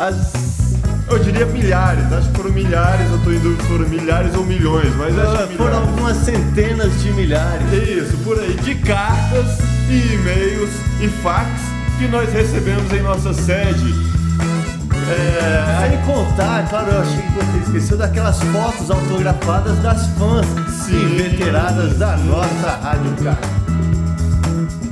as. Eu diria milhares, acho que foram milhares, eu tô em dúvida se foram milhares ou milhões, mas acho que Foram milhares. algumas centenas de milhares. Isso, por aí, de cartas e e-mails e fax que nós recebemos em nossa sede. É, Sem contar, claro, eu achei que você esqueceu daquelas fotos autografadas das fãs inveteradas da nossa Rádio Cactus.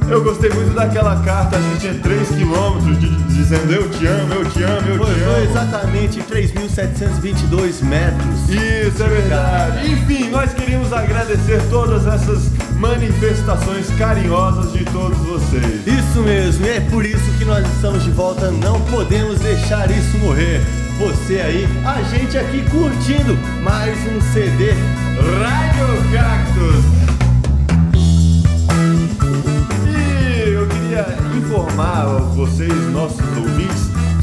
eu gostei muito daquela carta, acho que tinha 3 quilômetros, de- dizendo eu te amo, eu te amo, eu Foi, te foi amo. exatamente 3.722 metros. Isso é verdade. Enfim, nós queríamos agradecer todas essas manifestações carinhosas de todos vocês. Isso mesmo, e é por isso que nós estamos de volta, não podemos deixar isso morrer. Você aí, a gente aqui curtindo mais um CD. Rádio Cactus. E eu queria informar vocês, nossos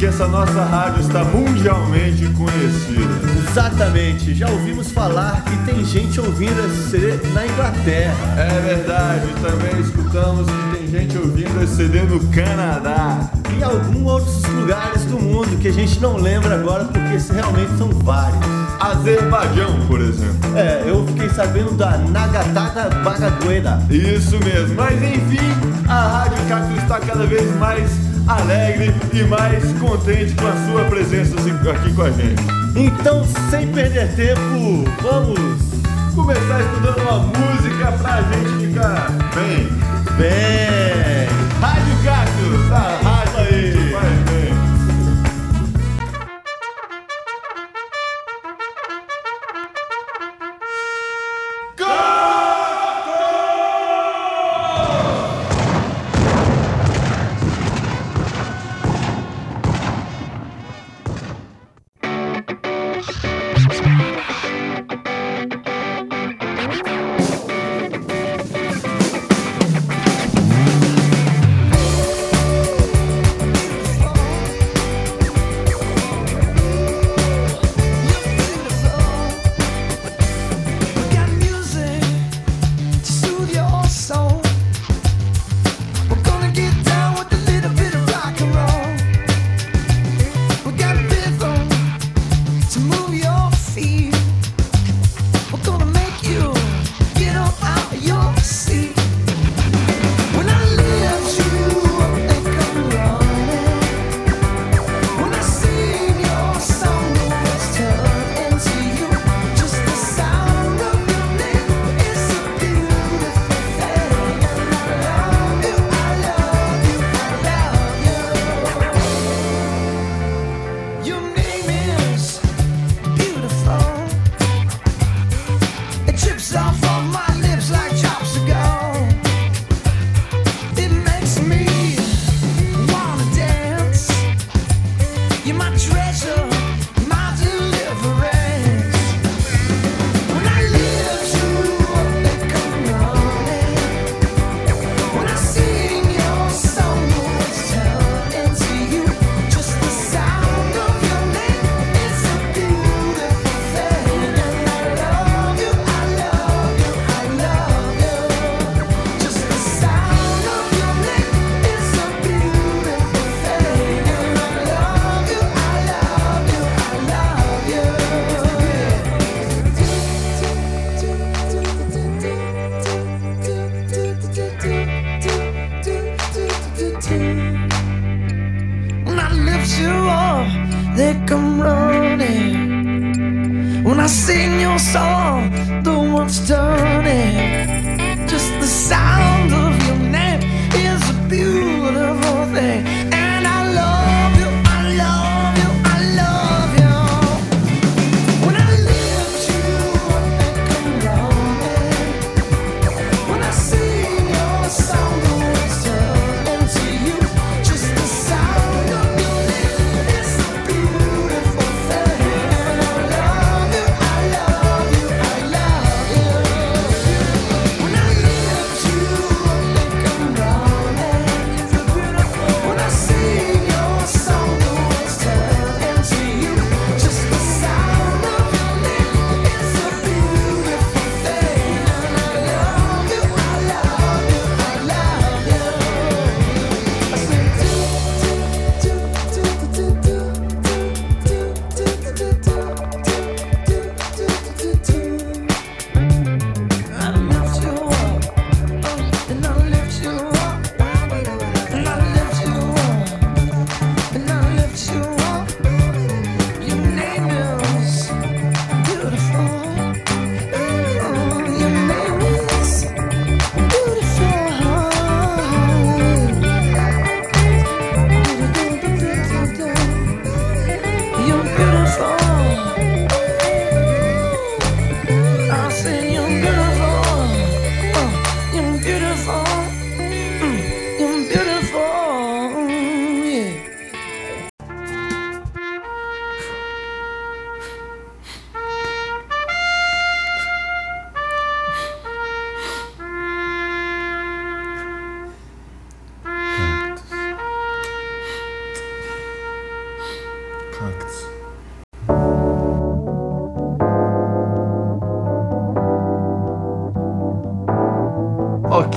que essa nossa rádio está mundialmente conhecida. Exatamente, já ouvimos falar que tem gente ouvindo esse CD na Inglaterra. É verdade, também escutamos que tem gente ouvindo esse CD no Canadá. E alguns outros lugares do mundo que a gente não lembra agora porque realmente são vários. Azerbaijão, por exemplo. É, eu fiquei sabendo da Nagatada Bagadueda. Isso mesmo, mas enfim, a Rádio Cactus está cada vez mais alegre e mais contente com a sua presença aqui com a gente. Então, sem perder tempo, vamos começar estudando uma música pra gente ficar bem. bem. Rádio Cactus, a rádio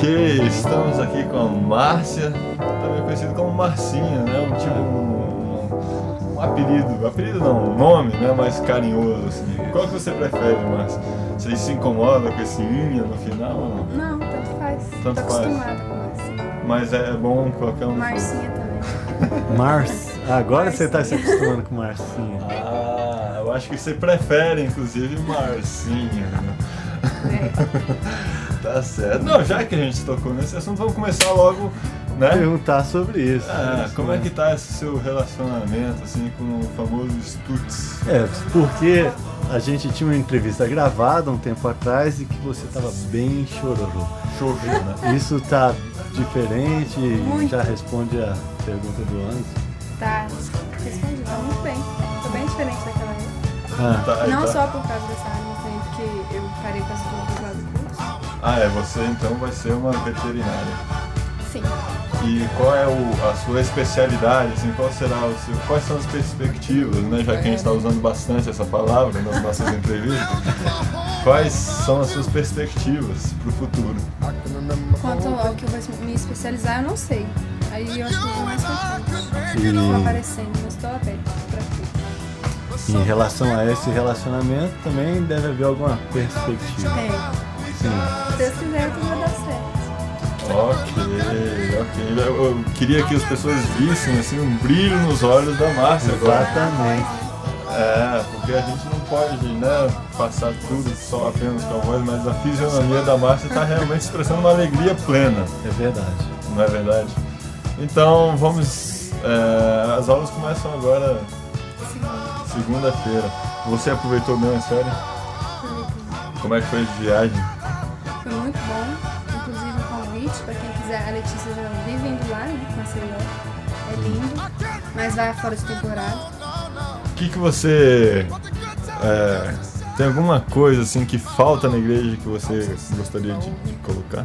Ok, estamos aqui com a Márcia, também conhecida como Marcinha, né? Um tipo um, um apelido, apelido não, um nome, né? Mais carinhoso assim. Qual que você prefere, Márcia? Você se incomoda com esse inha no final ou não? Não, tanto faz. Tanto Tô faz. acostumada com Marcinha. Mas é bom qualquer um. Marcinha também. Mars. Agora você tá se acostumando com Marcinha. Ah, eu acho que você prefere, inclusive, Marcinha. né? É. Tá certo. Não, já que a gente tocou nesse assunto, vamos começar logo, né? Perguntar sobre isso. Ah, Isso, como é né? que tá esse seu relacionamento, assim, com o famoso Stutz? É, porque a gente tinha uma entrevista gravada um tempo atrás e que você tava bem chororô. Xoxo, né? Isso tá diferente e Muito. já responde a pergunta do antes. Tá respondido, tá muito bem. Tô bem diferente daquela época. Ah, Tá, Não tá. só por causa dessa mas também porque eu parei com as curso. Ah, é, você então vai ser uma veterinária. Sim. E qual é o- a sua especialidade, assim, qual será o seu, quais são as perspectivas, né, já que a gente está usando bastante essa palavra nas nossas entrevistas, quais são as suas perspectivas para o futuro? Quanto ao que eu vou me especializar, eu não sei. Aí eu acho que eu vou mais frente. E- aparecendo, mas tô aberta pra tudo. em relação a esse relacionamento também deve haver alguma perspectiva. É. Sim. Se Deus quiser, tudo vai dar certo. Ok, ok. Eu, queria que as pessoas vissem, assim, um brilho nos olhos da Márcia agora. Exatamente. É, porque a gente não pode, né, passar tudo só apenas com a voz, mas a fisionomia da Márcia está realmente expressando uma alegria plena. É verdade. não é verdade? Então vamos. é, as aulas começam agora segunda-feira. Você aproveitou bem a série? Como é que foi de viagem? A Letícia já vive indo lá, né? Maceió. É lindo. Mas vai fora de temporada. O que, que você. é, tem alguma coisa assim que falta na igreja que você gostaria de, de colocar?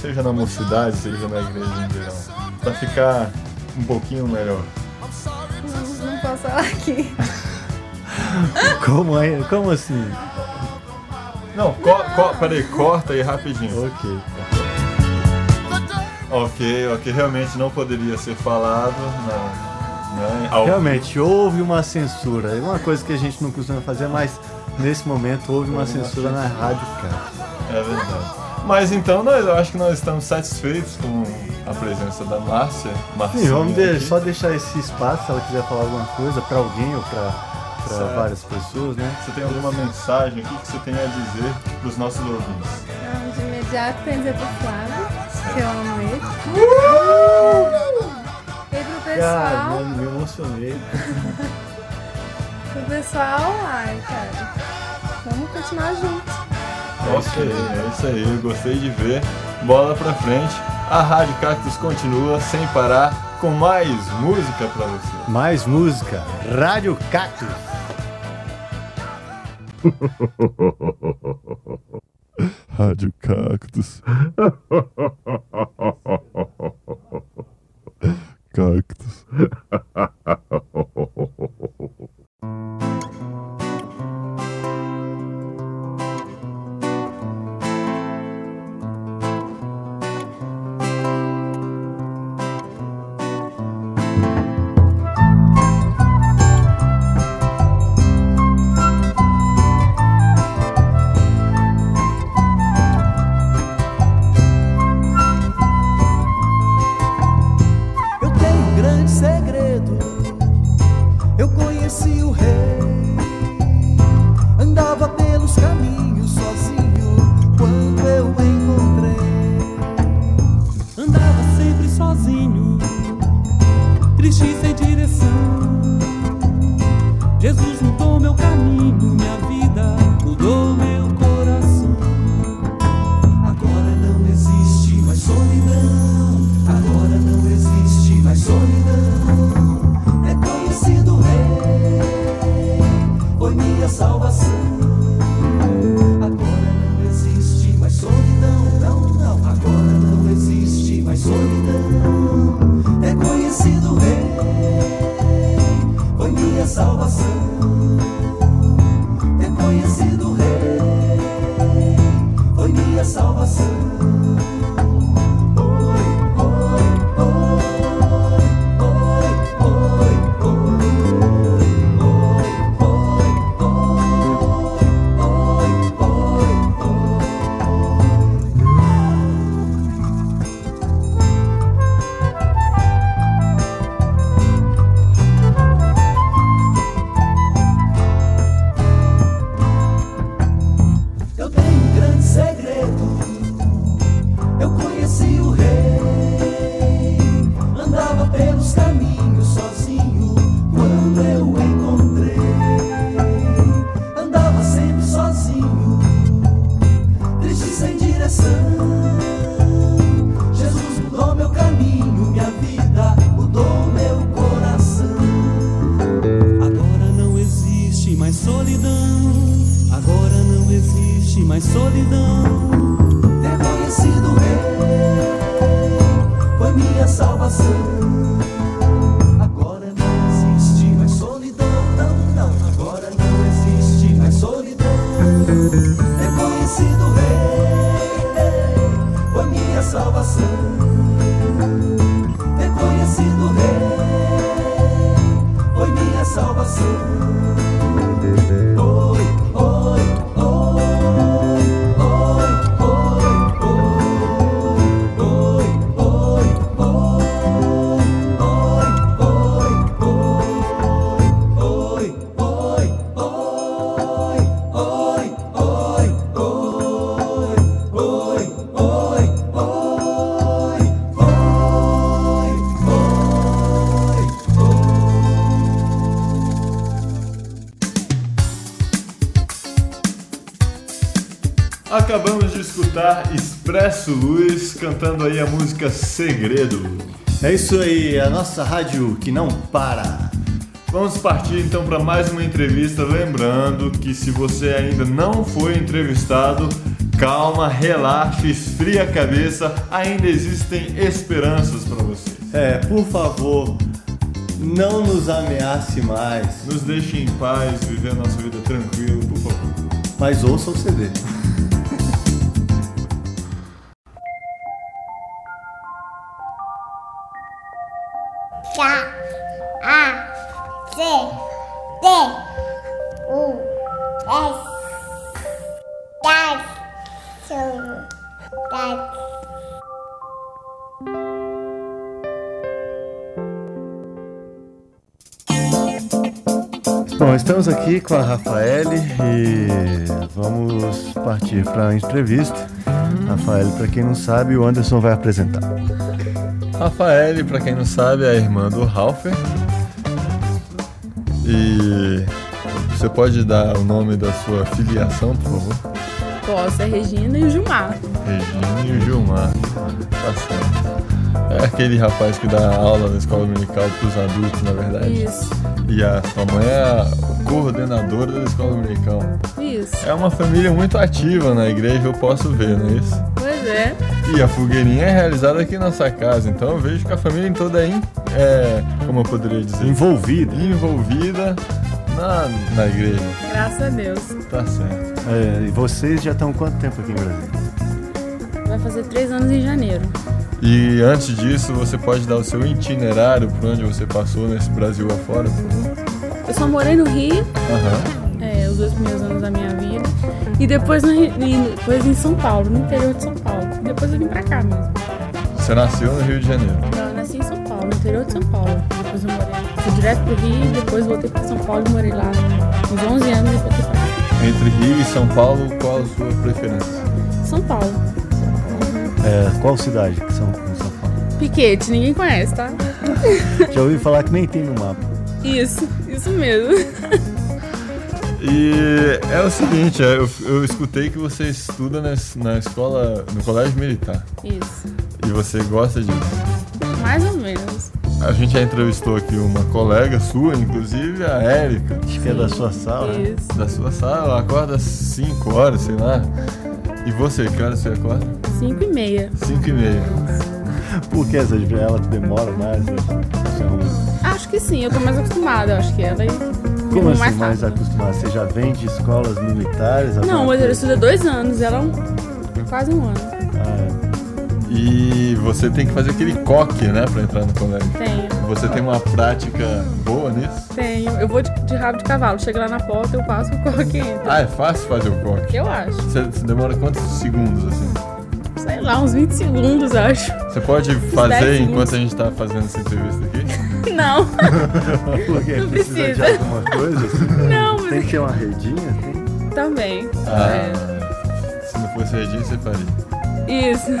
Seja na mocidade, seja na igreja em geral. Pra ficar um pouquinho melhor. Não, não posso falar aqui. Como, é, como assim? Não, co co peraí, corta aí rapidinho. Ok. Ok, ok, realmente não poderia ser falado. Não, né, Realmente, houve uma censura. É uma coisa que a gente não costuma fazer, mas nesse momento houve uma Houve uma censura na rádio, cara. É verdade. Mas então nós, eu acho que nós estamos satisfeitos com a presença da Márcia. Marcinha Sim, vamos de- só deixar esse espaço se ela quiser falar alguma coisa pra alguém ou Certo. várias pessoas, né? Você tem alguma mensagem? O que você tem a dizer para os nossos ouvintes? Então, de imediato tem dizer pro Flávio, que eu amo ele. E pro Cara, pessoal, me me emocionei. pro pessoal, ai, cara. Vamos continuar juntos. Ok, é isso aí, eu gostei de ver. Bola pra frente. A Rádio Cactus continua sem parar com mais música pra você. Mais música, Rádio Cactus. Rádio Cactus. Cactus. Expresso Luz cantando aí a música Segredo. É isso aí, a nossa rádio que não para. Vamos partir então para mais uma entrevista. Lembrando que se você ainda não foi entrevistado, calma, relaxe, esfria a cabeça, ainda existem esperanças para você. É, por favor, não nos ameace mais, Nos deixe em paz, viver a nossa vida tranquilo, por favor. mas ouça o CD. Aqui com a Rafaele e vamos partir para a entrevista. Rafaele, para quem não sabe, o Anderson vai apresentar. Rafaele, para quem não sabe, é a irmã do Ralfer. E você pode dar o nome da sua filiação, por favor? Posso, é Regina e o Gilmar. Regina e o Gilmar. Tá certo. É aquele rapaz que dá aula na escola dominical para os adultos, na verdade. Isso, E a sua mãe é a coordenadora da escola dominical. isso. É uma família muito ativa na igreja, eu posso ver, não é isso? Pois é. E a fogueirinha é realizada aqui na nossa casa, então eu vejo que a família toda é, in- é como eu poderia dizer, Envolvida. envolvida na, na igreja. Graças a Deus. Tá certo. É, e vocês já estão quanto tempo aqui em Brasília? Vai fazer três anos em janeiro. E antes disso, você pode dar o seu itinerário por onde você passou nesse Brasil afora, por favor? Eu só morei no Rio, é, os dois primeiros anos da minha vida. E depois, no e depois em São Paulo, no interior de São Paulo. Depois eu vim pra cá mesmo. Você nasceu no Rio de Janeiro. Não, eu nasci em São Paulo, no interior de São Paulo. Depois eu morei. Fui direto pro Rio, depois voltei pra São Paulo e morei lá uns 11 anos e voltei pra cá. Entre Rio e São Paulo, qual a sua preferência? São Paulo. É, qual cidade que são em São Paulo? Piquete, ninguém conhece, tá? Já ouvi falar que nem tem no mapa. Isso, isso mesmo. E é o seguinte, é, eu, eu escutei que você estuda na, na escola, no colégio militar. Isso. E você gosta disso. Mais ou menos. A gente já entrevistou aqui uma colega sua, inclusive a Érica, Acho que é da sua sala. Isso. da sua sala. Ela acorda às 5 horas, sei lá. E você, que horas você acorda? 5 e meia. 5 e meia. Por que essa ela demora mais? né? Acho que sim, eu tô mais acostumada, eu acho que ela. e- Como eu assim, mais mais rápido. acostumado? Você já vem de escolas militares? Não, mas coisa? estuda dois anos, ela é um, quase um ano. Ah, E você tem que fazer aquele coque, né, pra entrar no colégio. Tenho, Você tem uma prática boa nisso? tenho. Eu vou de, de rabo de cavalo, chego lá na porta, eu passo o coque e entra. Ah, é fácil fazer o coque. Eu acho. Você, você demora quantos segundos assim? Sei lá, uns 20 segundos, acho. Você pode 10 fazer segundos. enquanto a gente tá fazendo essa entrevista aqui? Não, Por quê? Não precisa, de precisa. alguma coisa? assim? não, Tem mas que ter uma redinha? Tem? também. Ah, se não fosse redinho, você faria. É, isso.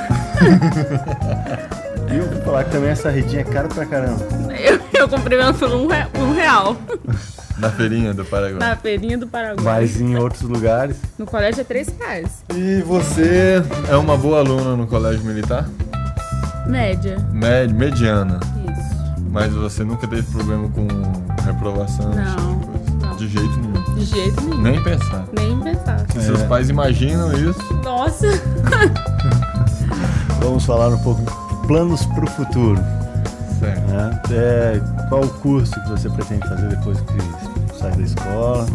E eu vou falar que também essa redinha é cara pra caramba. Eu, eu comprei ela por um, re- um real. Na feirinha do Paraguai. Na feirinha do Paraguai. Mas em outros lugares. No colégio é 3 reais. E você é uma boa aluna no colégio militar? Média. Med mediana. Isso. Mas você nunca teve problema com reprovação? tipo Não, de coisa? não. De jeito nenhum. De jeito nenhum. Nem pensar. Nem pensar. Se seus É. pais imaginam isso, Nossa. Vamos falar um pouco planos para o futuro. certo. né? É, qual o curso que você pretende fazer depois que sai da escola?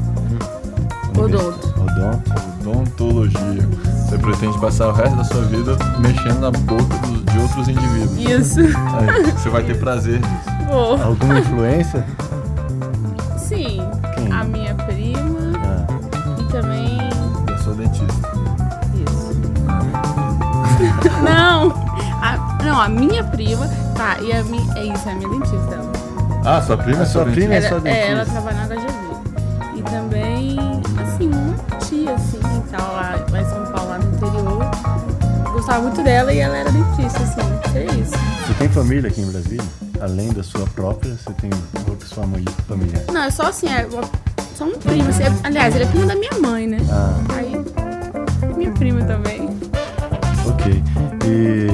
Odonto. Odonto. Odontologia. Você pretende passar o resto da sua vida mexendo na boca dos- de outros indivíduos. Isso. Aí, você vai ter prazer nisso. Alguma influência? Sim. Quem? A minha prima Ah, e também. Eu sou dentista. Isso. Não! A, não, a minha prima. Tá, e a minha. É isso, é a minha dentista. Ela, Ah, sua prima é sua sua prima é dentista? sua ela, é, ela dentista. trabalha na HGV. E também, assim, uma tia, assim, e tal, lá, lá em São Paulo, lá no interior. Gostava muito dela e ela era dentista, assim. É isso. Você tem família aqui em Brasília? Além da sua própria, você tem outros fami- familiares? Não, é só assim, é uma- só um primo. Assim, é- aliás, ele é primo da minha mãe, né? Ah, Aí, minha prima também. ok. E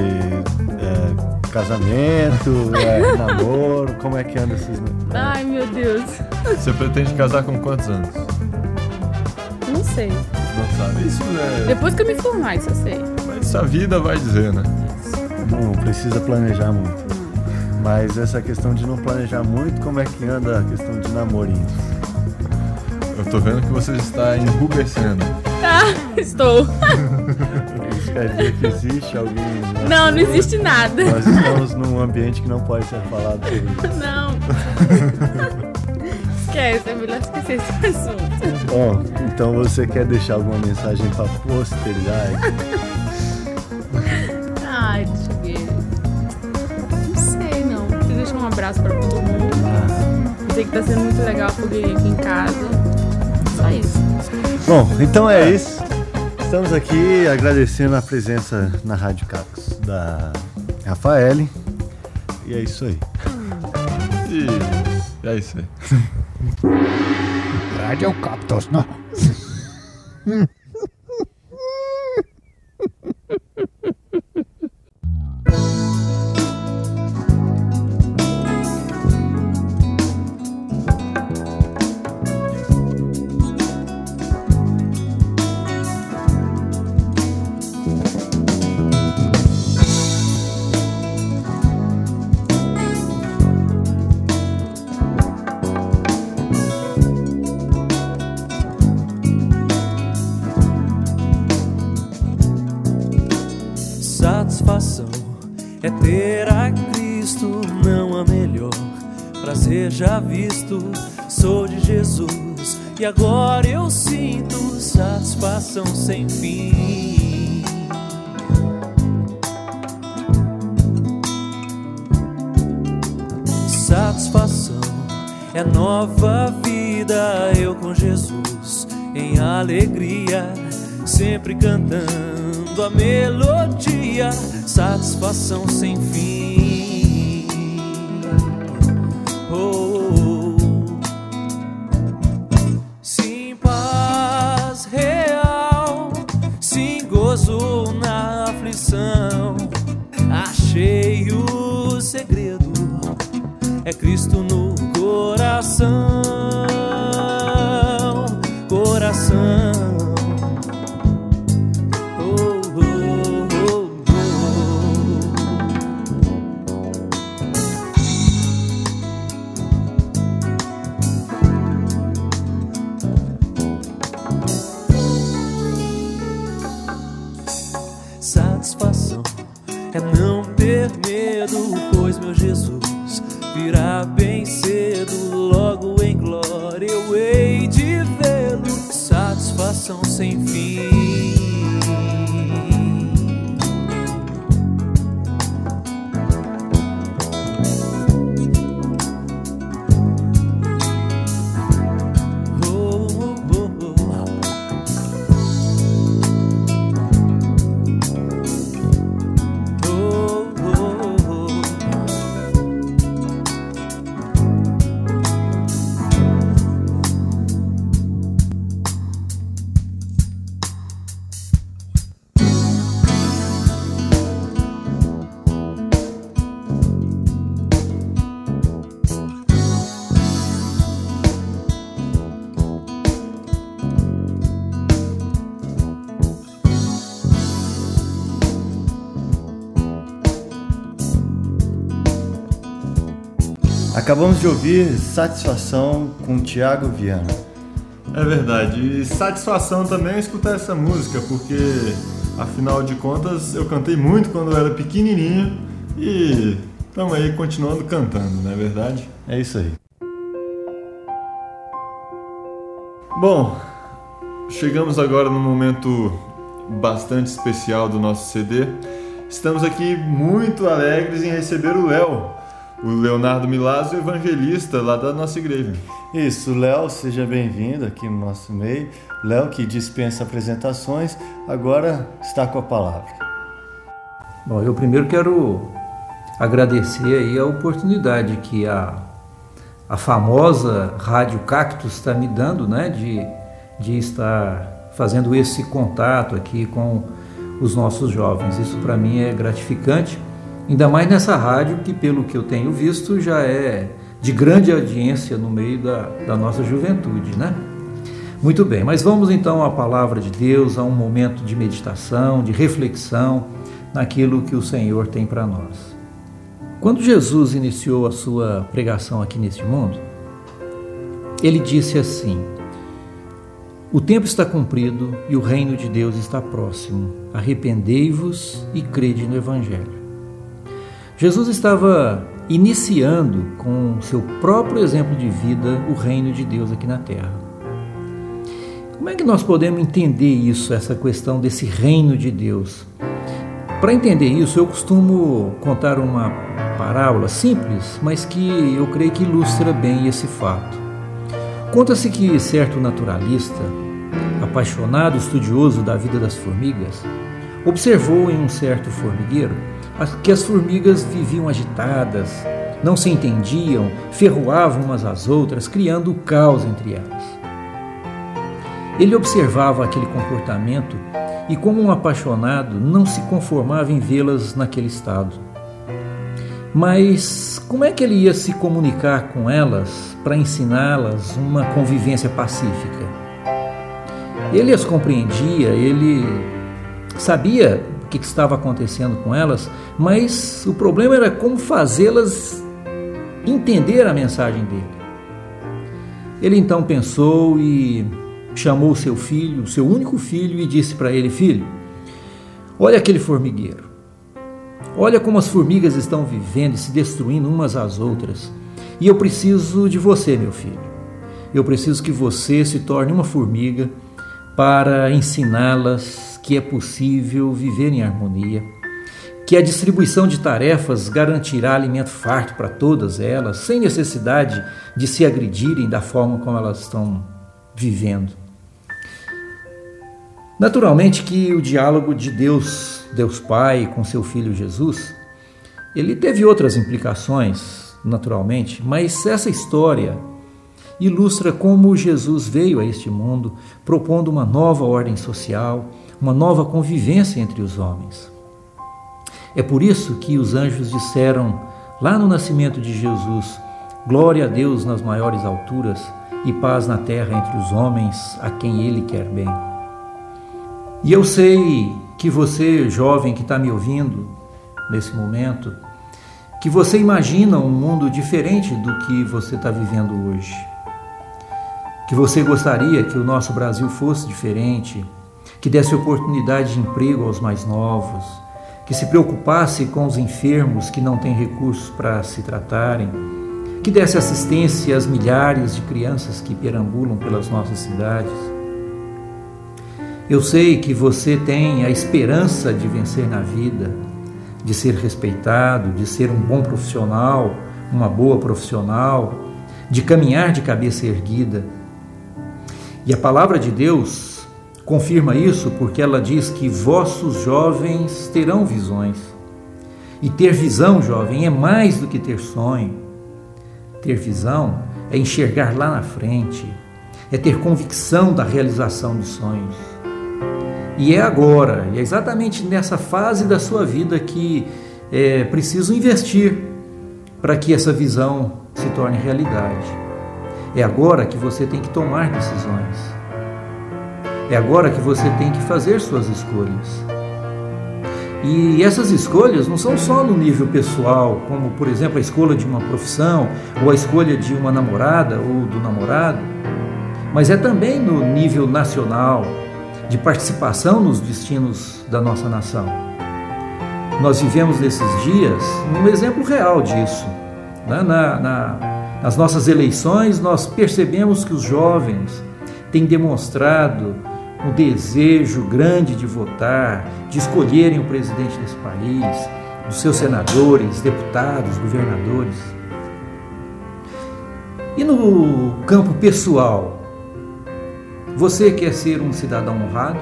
é, casamento, é, namoro, como é que anda esses... Ai, meu Deus. Você pretende casar com quantos anos? Não sei. Não sabe. Isso é. Depois que eu me formar, isso eu sei. Mas a vida vai dizer, né? Não precisa planejar muito. Mas essa questão de não planejar muito, como é que anda a questão de namorinho? Eu tô vendo que você está enrubescendo. Ah, estou. Isso quer dizer que existe alguém... Não, não existe nada. Nós estamos num ambiente que não pode ser falado sobre isso. Não. Esquece, é melhor esquecer esse assunto. Bom, então você quer deixar alguma mensagem para posteridade? Abraço pra todo mundo. Eu sei que tá sendo muito legal a fogueirinha aqui em casa. Só isso. Bom, então é isso. Estamos aqui agradecendo a presença na Rádio Cacos da Rafaele. E é isso aí. E é isso aí. Radio Captos, no? Acabamos de ouvir Satisfação com Tiago Viana. É verdade. E satisfação também escutar essa música, porque afinal de contas eu cantei muito quando eu era pequenininho e estamos aí continuando cantando, não é verdade? É isso aí. Bom, chegamos agora num momento bastante especial do nosso CD. Estamos aqui muito alegres em receber o Léo, o Leonardo Milazzo, evangelista lá da nossa igreja. Isso, Léo, seja bem-vindo aqui no nosso meio. Léo, que dispensa apresentações, agora está com a palavra. Bom, eu primeiro quero agradecer aí a oportunidade que a, a famosa Rádio Cactus está me dando, né, de, de estar fazendo esse contato aqui com os nossos jovens. Isso para mim é gratificante, ainda mais nessa rádio que, pelo que eu tenho visto, já é de grande audiência no meio da, da nossa juventude, né? Muito bem, mas vamos então à palavra de Deus, a um momento de meditação, de reflexão naquilo que o Senhor tem para nós. Quando Jesus iniciou a sua pregação aqui neste mundo, ele disse assim: O tempo está cumprido e o reino de Deus está próximo. Arrependei-vos e crede no Evangelho. Jesus estava iniciando com seu próprio exemplo de vida o reino de Deus aqui na terra. Como é que nós podemos entender isso, essa questão desse reino de Deus? Para entender isso, eu costumo contar uma parábola simples, mas que eu creio que ilustra bem esse fato. Conta-se que certo naturalista, apaixonado estudioso da vida das formigas, observou em um certo formigueiro que as formigas viviam agitadas, não se entendiam, ferroavam umas às outras, criando caos entre elas. Ele observava aquele comportamento e, como um apaixonado, não se conformava em vê-las naquele estado. Mas como é que ele ia se comunicar com elas para ensiná-las uma convivência pacífica? Ele as compreendia, ele sabia o que estava acontecendo com elas, mas o problema era como fazê-las entender a mensagem dele. Ele então pensou e chamou seu filho, seu único filho, e disse para ele: Filho, olha aquele formigueiro. Olha como as formigas estão vivendo e se destruindo umas às outras. E eu preciso de você, meu filho. Eu preciso que você se torne uma formiga para ensiná-las que é possível viver em harmonia, que a distribuição de tarefas garantirá alimento farto para todas elas, sem necessidade de se agredirem da forma como elas estão vivendo. Naturalmente que o diálogo de Deus, Deus Pai, com seu filho Jesus, ele teve outras implicações, naturalmente, mas essa história ilustra como Jesus veio a este mundo propondo uma nova ordem social, uma nova convivência entre os homens. É por isso que os anjos disseram lá no nascimento de Jesus: Glória a Deus nas maiores alturas e paz na terra entre os homens a quem Ele quer bem. E eu sei que você, jovem que está me ouvindo nesse momento, que você imagina um mundo diferente do que você está vivendo hoje. Que você gostaria que o nosso Brasil fosse diferente, que desse oportunidade de emprego aos mais novos, que se preocupasse com os enfermos que não têm recursos para se tratarem, que desse assistência às milhares de crianças que perambulam pelas nossas cidades. Eu sei que você tem a esperança de vencer na vida, de ser respeitado, de ser um bom profissional, uma boa profissional, de caminhar de cabeça erguida. E a palavra de Deus confirma isso porque ela diz que vossos jovens terão visões. E ter visão, jovem, é mais do que ter sonho. Ter visão é enxergar lá na frente, é ter convicção da realização de sonhos. E é agora, e é exatamente nessa fase da sua vida que é preciso investir para que essa visão se torne realidade. É agora que você tem que tomar decisões. É agora que você tem que fazer suas escolhas. E essas escolhas não são só no nível pessoal, como por exemplo a escolha de uma profissão, ou a escolha de uma namorada ou do namorado, mas é também no nível nacional, de participação nos destinos da nossa nação. Nós vivemos nesses dias um exemplo real disso. né? Na, na, nas nossas eleições, nós percebemos que os jovens têm demonstrado um desejo grande de votar, de escolherem o presidente desse país, dos seus senadores, deputados, governadores. E no campo pessoal, você quer ser um cidadão honrado?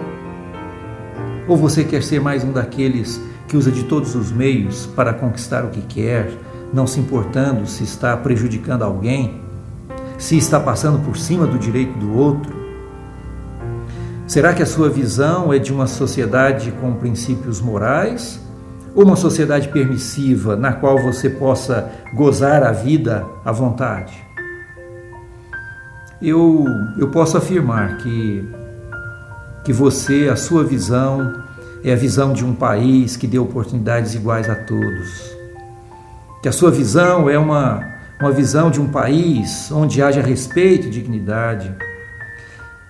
Ou você quer ser mais um daqueles que usa de todos os meios para conquistar o que quer, não se importando se está prejudicando alguém, se está passando por cima do direito do outro? Será que a sua visão é de uma sociedade com princípios morais ou uma sociedade permissiva na qual você possa gozar a vida à vontade? Eu, eu posso afirmar que, que você, a sua visão, é a visão de um país que dê oportunidades iguais a todos. Que a sua visão é uma, uma visão de um país onde haja respeito e dignidade.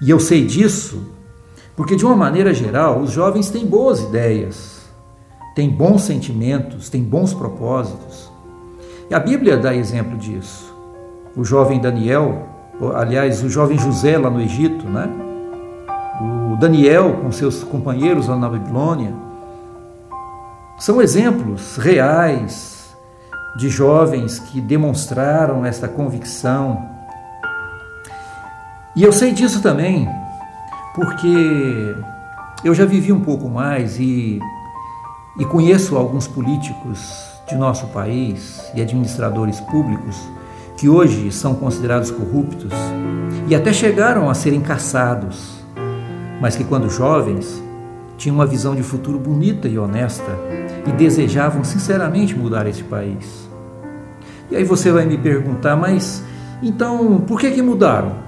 E eu sei disso porque, de uma maneira geral, os jovens têm boas ideias, têm bons sentimentos, têm bons propósitos. E a Bíblia dá exemplo disso. O jovem Daniel, aliás, o jovem José lá no Egito, né? O Daniel com seus companheiros lá na Babilônia, são exemplos reais de jovens que demonstraram esta convicção. E eu sei disso também porque eu já vivi um pouco mais e, e conheço alguns políticos de nosso país e administradores públicos que hoje são considerados corruptos e até chegaram a serem caçados, mas que quando jovens tinham uma visão de futuro bonita e honesta e desejavam sinceramente mudar este país. E aí você vai me perguntar, mas então por que que mudaram?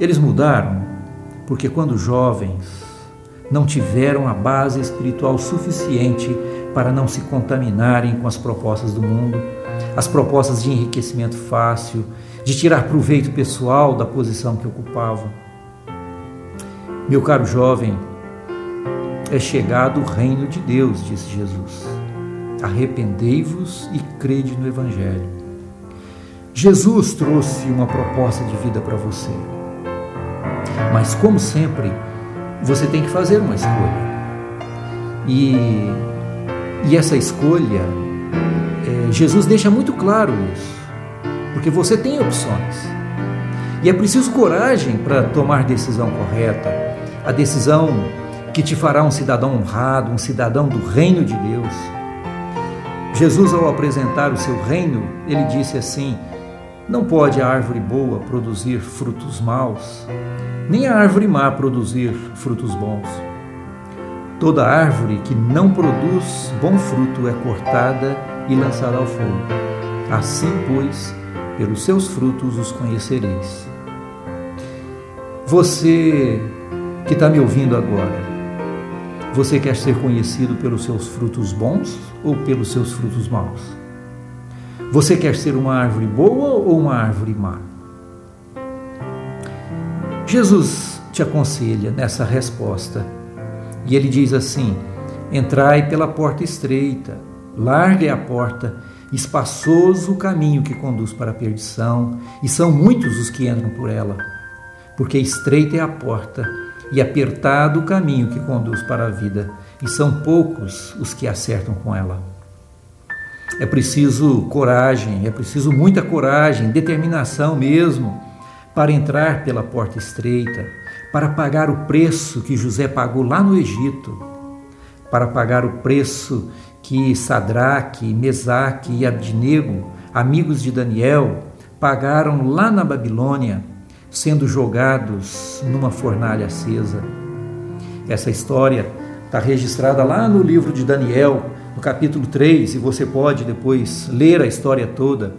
Eles mudaram porque, quando jovens, não tiveram a base espiritual suficiente para não se contaminarem com as propostas do mundo, as propostas de enriquecimento fácil, de tirar proveito pessoal da posição que ocupavam. Meu caro jovem, é chegado o reino de Deus, disse Jesus. Arrependei-vos e crede no Evangelho. Jesus trouxe uma proposta de vida para você. Mas, como sempre, você tem que fazer uma escolha. E, e essa escolha, é, Jesus deixa muito claro isso, porque você tem opções. E é preciso coragem para tomar a decisão correta, a decisão que te fará um cidadão honrado, um cidadão do reino de Deus. Jesus, ao apresentar o seu reino, ele disse assim: Não pode a árvore boa produzir frutos maus, nem a árvore má produzir frutos bons. Toda árvore que não produz bom fruto é cortada e lançada ao fogo. Assim, pois, pelos seus frutos os conhecereis. Você que está me ouvindo agora, você quer ser conhecido pelos seus frutos bons ou pelos seus frutos maus? Você quer ser uma árvore boa ou uma árvore má? Jesus te aconselha nessa resposta e ele diz assim: Entrai pela porta estreita, larga é a porta, espaçoso o caminho que conduz para a perdição, e são muitos os que entram por ela, porque estreita é a porta e apertado o caminho que conduz para a vida, e são poucos os que acertam com ela. É preciso coragem, é preciso muita coragem, determinação mesmo para entrar pela porta estreita, para pagar o preço que José pagou lá no Egito, para pagar o preço que Sadraque, Mesaque e Abdinego, amigos de Daniel, pagaram lá na Babilônia, sendo jogados numa fornalha acesa. Essa história está registrada lá no livro de Daniel, no capítulo 3, e você pode depois ler a história toda,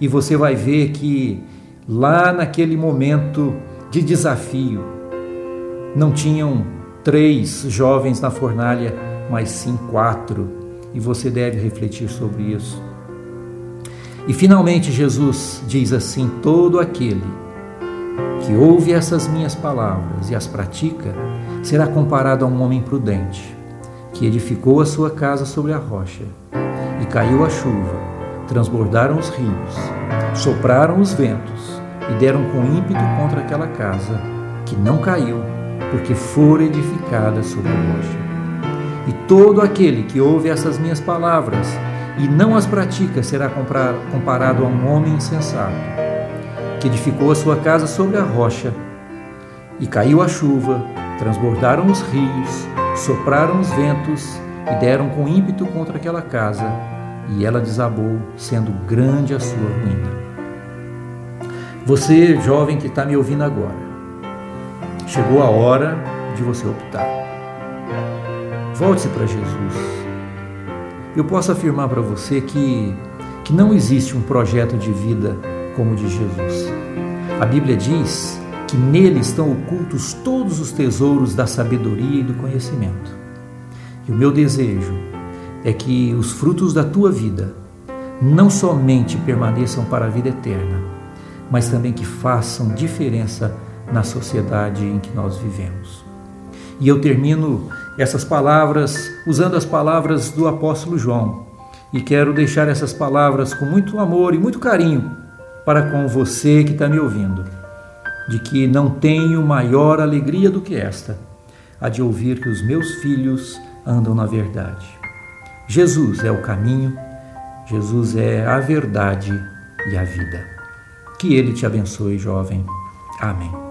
e você vai ver que lá naquele momento de desafio, não tinham três jovens na fornalha mas sim quatro, e você deve refletir sobre isso. E finalmente Jesus diz assim: todo aquele que ouve essas minhas palavras e as pratica será comparado a um homem prudente que edificou a sua casa sobre a rocha. E caiu a chuva, transbordaram os rios, sopraram os ventos e deram com ímpeto contra aquela casa, que não caiu, porque fora edificada sobre a rocha. E todo aquele que ouve essas minhas palavras e não as pratica será comparado a um homem insensato, que edificou a sua casa sobre a rocha. E caiu a chuva, transbordaram os rios, sopraram os ventos e deram com ímpeto contra aquela casa, e ela desabou, sendo grande a sua ruína. Você, jovem que está me ouvindo agora, chegou a hora de você optar. Volte-se para Jesus. Eu posso afirmar para você que, que não existe um projeto de vida como o de Jesus. A Bíblia diz que nele estão ocultos todos os tesouros da sabedoria e do conhecimento. E o meu desejo é que os frutos da tua vida não somente permaneçam para a vida eterna, mas também que façam diferença na sociedade em que nós vivemos. E eu termino essas palavras usando as palavras do apóstolo João. E quero deixar essas palavras com muito amor e muito carinho para com você que está me ouvindo de que não tenho maior alegria do que esta, a de ouvir que os meus filhos andam na verdade. Jesus é o caminho, Jesus é a verdade e a vida. Que Ele te abençoe, jovem. Amém.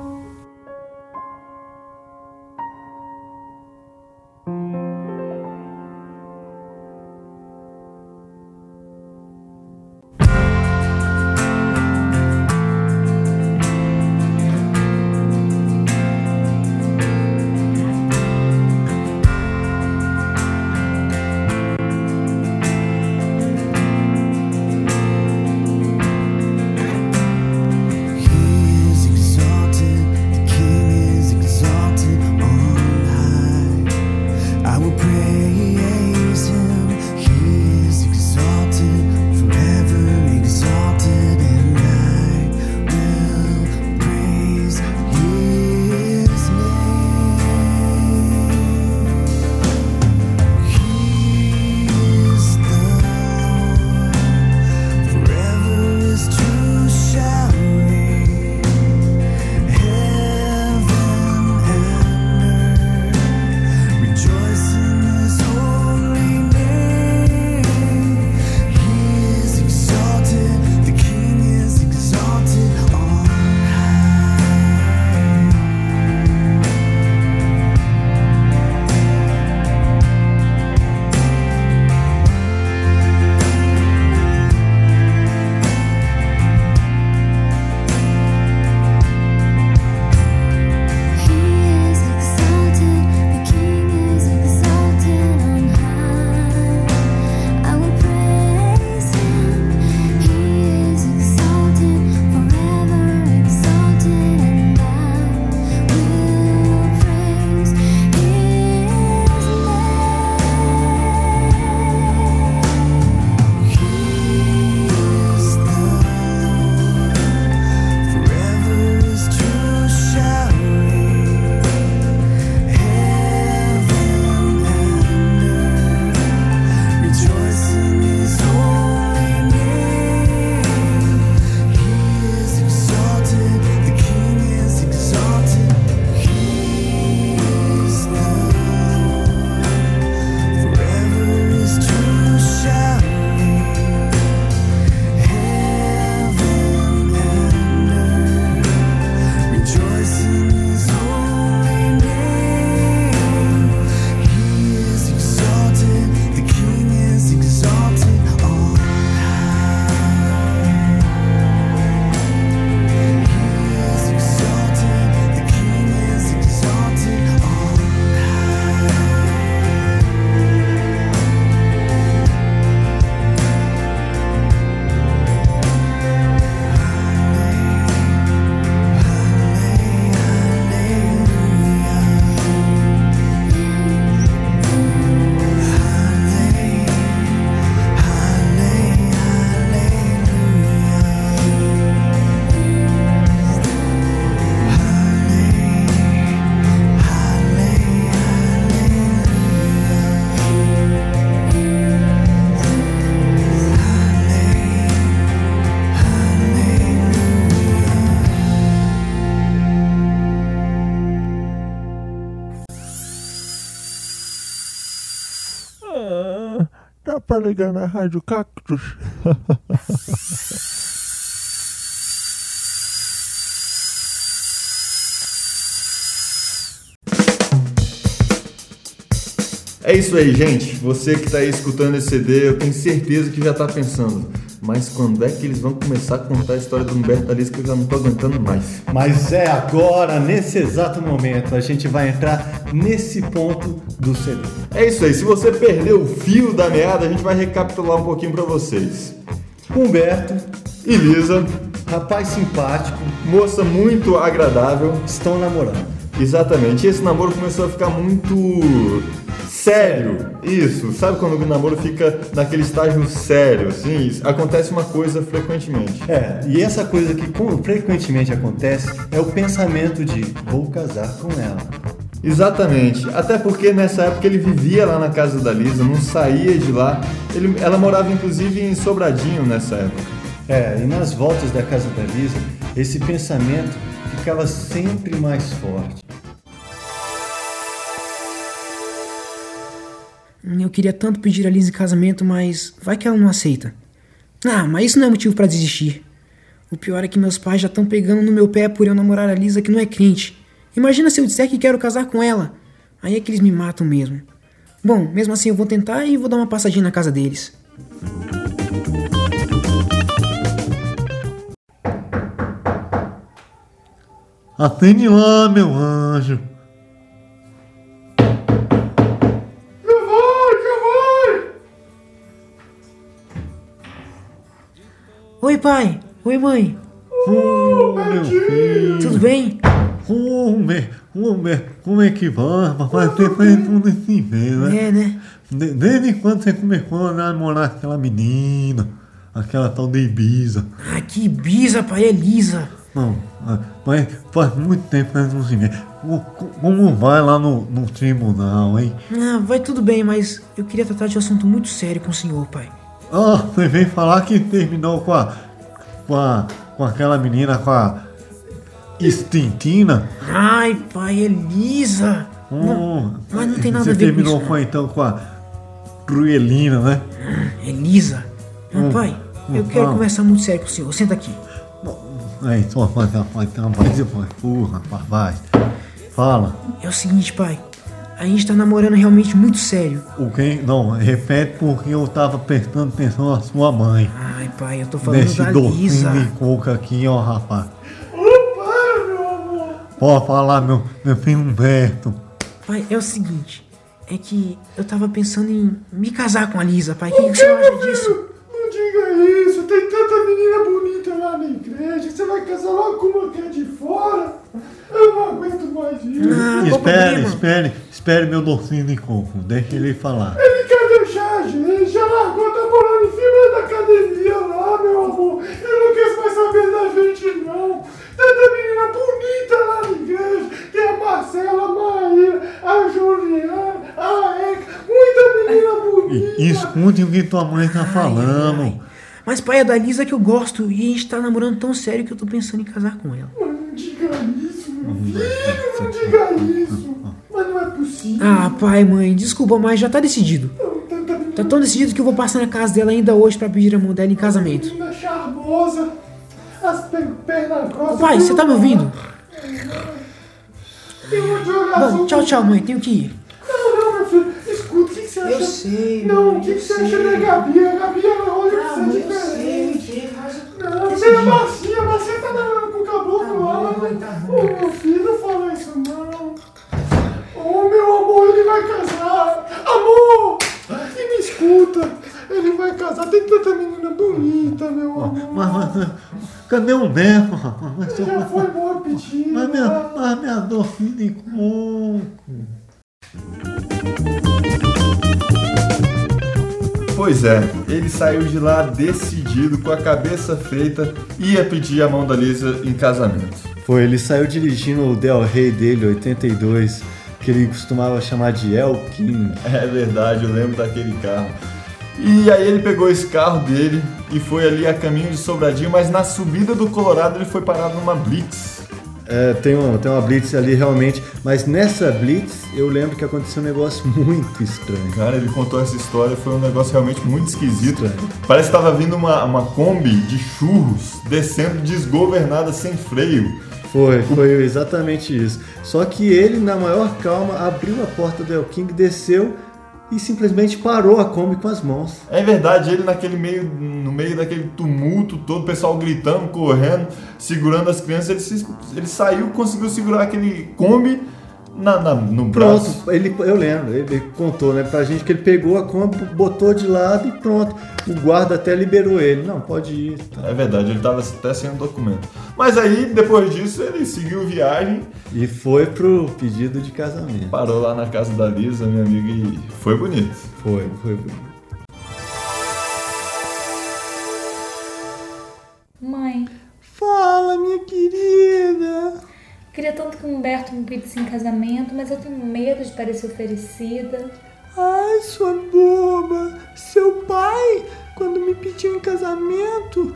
Pra ligar na Rádio Cactus? É isso aí, gente. Você que tá aí escutando esse CD, eu tenho certeza que já tá pensando. Mas quando é que eles vão começar a contar a história do Humberto Alice que eu já não tô aguentando mais? Mas é agora, nesse exato momento, a gente vai entrar nesse ponto do CD. É isso aí. Se você perdeu o fio da meada, a gente vai recapitular um pouquinho pra vocês. Humberto, E Lisa, rapaz simpático, moça muito agradável. estão namorando. Exatamente. E esse namoro começou a ficar muito sério. Isso. Sabe quando o namoro fica naquele estágio sério, assim? Acontece uma coisa frequentemente. É, e essa coisa que frequentemente acontece é o pensamento de vou casar com ela. Exatamente. Até porque nessa época ele vivia lá na casa da Lisa, não saía de lá. Ele- ela morava inclusive em Sobradinho nessa época. É, e nas voltas da casa da Lisa, esse pensamento ficava sempre mais forte. Eu queria tanto pedir a Liz em casamento, mas vai que ela não aceita. Ah, mas isso não é motivo pra desistir. O pior é que meus pais já estão pegando no meu pé por eu namorar a Lisa que não é crente. Imagina se eu disser que quero casar com ela. Aí é que eles me matam mesmo. Bom, mesmo assim eu vou tentar e vou dar uma passadinha na casa deles. Atende lá, meu anjo. Oi, pai. Oi, mãe. Oh, meu filho. Tudo bem? Humber, Humber, como é que vai? Papai tem feito tudo esse bem, né? É, né? De- Desde quando você começou a namorar aquela menina, aquela tal de Ibiza? Ah, que bisa, pai. É Lisa. Não, ah, mas faz muito tempo que nós não se vê. Co- co- Como vai lá no, no tribunal, hein? Ah, vai tudo bem, mas eu queria tratar de um assunto muito sério com o senhor, pai. Ah, você veio falar que terminou com a. com a. com aquela menina, com a. Estintina? Ai, pai, é Lisa. Hum, mas não tem nada você a ver com terminou isso, com a, então com a. Cruelina, né? É Lisa. Ah, Hum, pai, eu hum, quero fala. conversar muito sério com o senhor. Senta aqui. Aí, só faz a faz a voz, porra, rapaz, vai. Fala. É o seguinte, pai. A gente tá namorando realmente muito sério. O quem? Não, repete porque eu tava prestando atenção na sua mãe. Ai, pai, eu tô falando Nesse da Lisa. de coco aqui, ó, rapaz. Pode falar, meu, meu filho Humberto. Pai, é o seguinte. É que eu tava pensando em me casar com a Lisa, pai. O que, que você acha disso? Não diga isso, tem tanta menina bonita lá na igreja. Você vai casar logo com uma que é de fora? Eu não aguento mais isso. Ah, espere, espere, espere meu docinho de coco. Deixa ele falar. Ele quer deixar a gente, já largou, tá morando em cima da academia lá, meu amor. Ele não quer mais saber da gente, não. Tanta menina bonita lá na igreja. Tem a Marcela, a Maíra, a Juliana, a Eka. Muita menina bonita. Escute o que tua mãe tá falando. ai. Mas, pai, é da Lisa que eu gosto. E a gente tá namorando tão sério que eu tô pensando em casar com ela. Mas não diga isso, meu filho, não diga isso. Mas não é possível. Ah, pai, mãe, desculpa, mas já tá decidido. Tanta menina Tá tão decidido que eu vou passar na casa dela ainda hoje pra pedir a mão dela em casamento. menina charmosa. As pe- pernas grossas. Pai, você tá me ouvindo? Eu vou jogar Bom, tchau, tchau, mãe. Tenho que ir. Não, não, meu filho. Você acha? sei, Não, o que, que você acha da Gabi? A Gabi, ela olha pra você diferente. Não, tem a Marcinha. A Marcinha tá namorando com o caboclo lá. Ô, meu filho, não fala isso, não. Ô, meu amor, ele vai casar. Amor! E me escuta. Ele vai casar. Tem tanta menina bonita, meu amor. Mas, mas, cadê o Humberto, rapaz? Mas, Você já foi embora pedindo. mas minha, né? mas minha docinha de coco. Pois é, ele saiu de lá decidido, com a cabeça feita, ia pedir a mão da Lisa em casamento. Foi, ele saiu dirigindo o Del Rey dele, 82, que ele costumava chamar de El King. É verdade, eu lembro daquele carro. E aí ele pegou esse carro dele e foi ali a caminho de Sobradinho, mas na subida do Colorado ele foi parado numa blitz. É, tem, uma, tem uma blitz ali realmente, mas nessa blitz eu lembro que aconteceu um negócio muito estranho. Cara, ele contou essa história, foi um negócio realmente muito esquisito. Parece que tava vindo uma, uma Kombi de churros descendo desgovernada sem freio. Foi, foi exatamente isso. Só que ele, na maior calma, abriu a porta do El King, desceu e simplesmente parou a Kombi com as mãos. É verdade, ele naquele meio, no meio daquele tumulto todo, o pessoal gritando, correndo, segurando as crianças, ele, se- ele saiu, conseguiu segurar aquele Kombi na, na- no braço. Pronto, ele, eu lembro, ele contou né, pra gente que ele pegou a Kombi, botou de lado e pronto. O guarda até liberou ele. Não, pode ir. tá. É verdade, ele tava até sem documento. Mas aí, depois disso, ele seguiu viagem, E foi pro pedido de casamento. parou lá na casa da Lisa, minha amiga, e foi bonito. Foi, foi bonito. Me pedisse em casamento, mas eu tenho medo de parecer oferecida. Ai, sua boba. Seu pai, quando me pediu em casamento,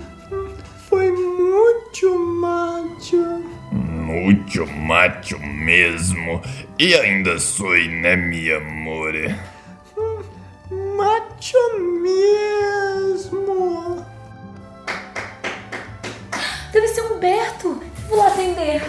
foi muito macho. Muito macho mesmo. E ainda sou, né, mi amore? Macho mesmo. Deve ser Humberto. Vou lá atender.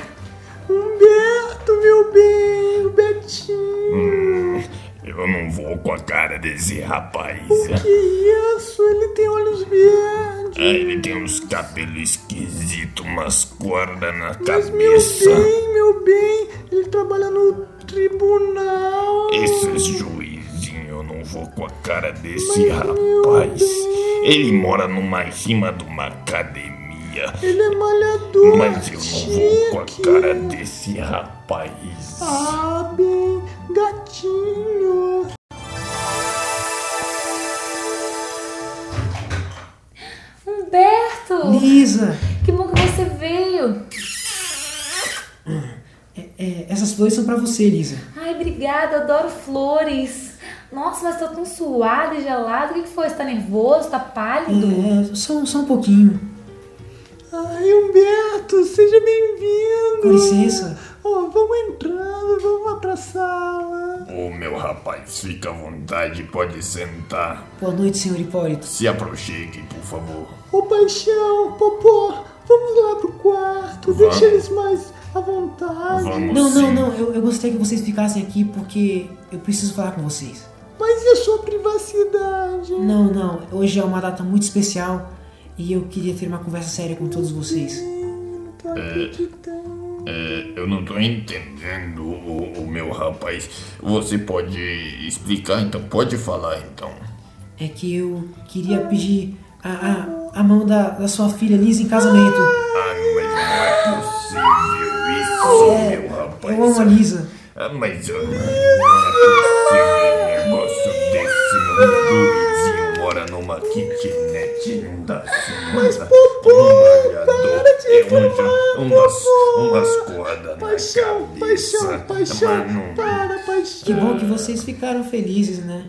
Humberto, meu bem, o Betinho. Eu não vou com a cara desse rapaz. Que isso? Ele tem olhos verdes. Ah, ele tem uns cabelos esquisitos, umas cordas na Mas meu cabeça. bem, meu bem, ele trabalha no tribunal. Esses juizinhos, eu não vou com a cara desse rapaz. Ele mora numa cima de uma academia. Ele é malhador. Mas eu não vou com a cara desse rapaz. Ah, bem, gatinho. Humberto! Lisa, Que bom que você veio. é, essas flores são pra você, Lisa. Ai, obrigada, adoro flores. Nossa, mas tá tão suado e gelado. O que que foi? Você tá nervoso? Tá pálido? É, só, só um pouquinho. Ai, Humberto, seja bem-vindo. Com licença. Oh, vamos entrando, vamos lá pra sala. Ô meu rapaz, fica à vontade, pode sentar. Boa noite, senhor Hipólito. Se aproxime, por favor. Ô, paixão, Popó, vamos lá pro quarto. Vamos. Deixa eles mais à vontade. Vamos Não, sim. não, não. Eu, eu gostaria que vocês ficassem aqui porque eu preciso falar com vocês. Mas e a sua privacidade? Não, não. Hoje é uma data muito especial e eu queria ter uma conversa séria com todos vocês. Não acreditando. É, eu não tô entendendo, o, o meu rapaz. Você pode explicar, então? Pode falar, então. É que eu queria pedir a, a, a mão da, da sua filha Lisa em casamento. Ah, mas não é possível isso, meu rapaz. Eu amo a Lisa. Ah, mas eu não, não é possível um negócio desse. Meu gurizinho numa kitnet, dá assim, não dá. Um malhador, é um, umas, umas cordas na Paixão, cabeça. paixão, paixão. Mas não- Para, paixão. Que bom que vocês ficaram felizes, né?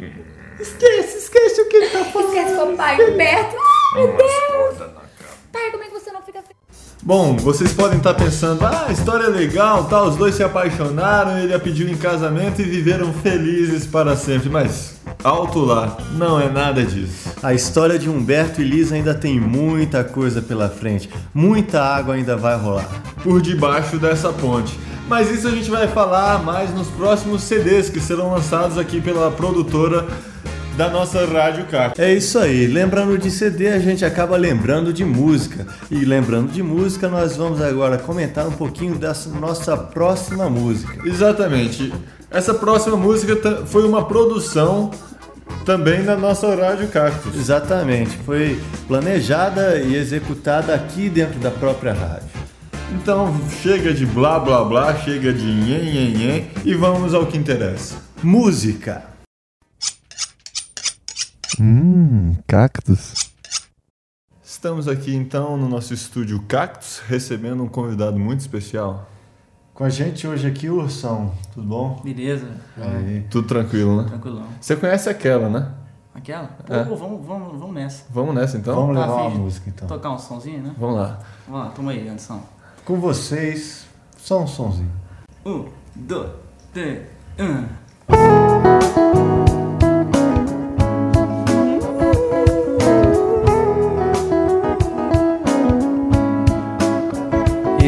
Esquece, esquece o que ele tá falando. Esquece papai, Humberto. Umas cordas na cabeça. Pai, como é que você não fica feliz? Bom, vocês podem estar pensando, ah, história legal, tá? Os dois se apaixonaram, ele a pediu em casamento e viveram felizes para sempre. Mas, alto lá, não é nada disso. A história de Humberto e Lisa ainda tem muita coisa pela frente. Muita água ainda vai rolar. Por debaixo dessa ponte. Mas isso a gente vai falar mais nos próximos CDs que serão lançados aqui pela produtora da nossa Rádio Cacto. É isso aí. Lembrando de CD, a gente acaba lembrando de música. E lembrando de música, nós vamos agora comentar um pouquinho dessa nossa próxima música. Exatamente. Essa próxima música foi uma produção também da nossa Rádio Cactus. Exatamente. Foi planejada e executada aqui dentro da própria rádio. Então chega de blá blá blá, chega de nhen nhen nhen e vamos ao que interessa. Música. Hum, cactus. Estamos aqui então no nosso estúdio Cactus, recebendo um convidado muito especial. Com a gente hoje aqui, Ursão. Tudo bom? Beleza, Aí. Tudo tranquilo, né? tranquilão. Você conhece aquela, né? Aquela? Pô, É. pô, vamos, vamos, vamos nessa. Vamos nessa então? Vamos levar Tá uma música então. Tocar um somzinho, né? Vamos lá. Vamos lá, toma aí, Anderson. Com vocês, Só um sonzinho. Um, dois, três, um.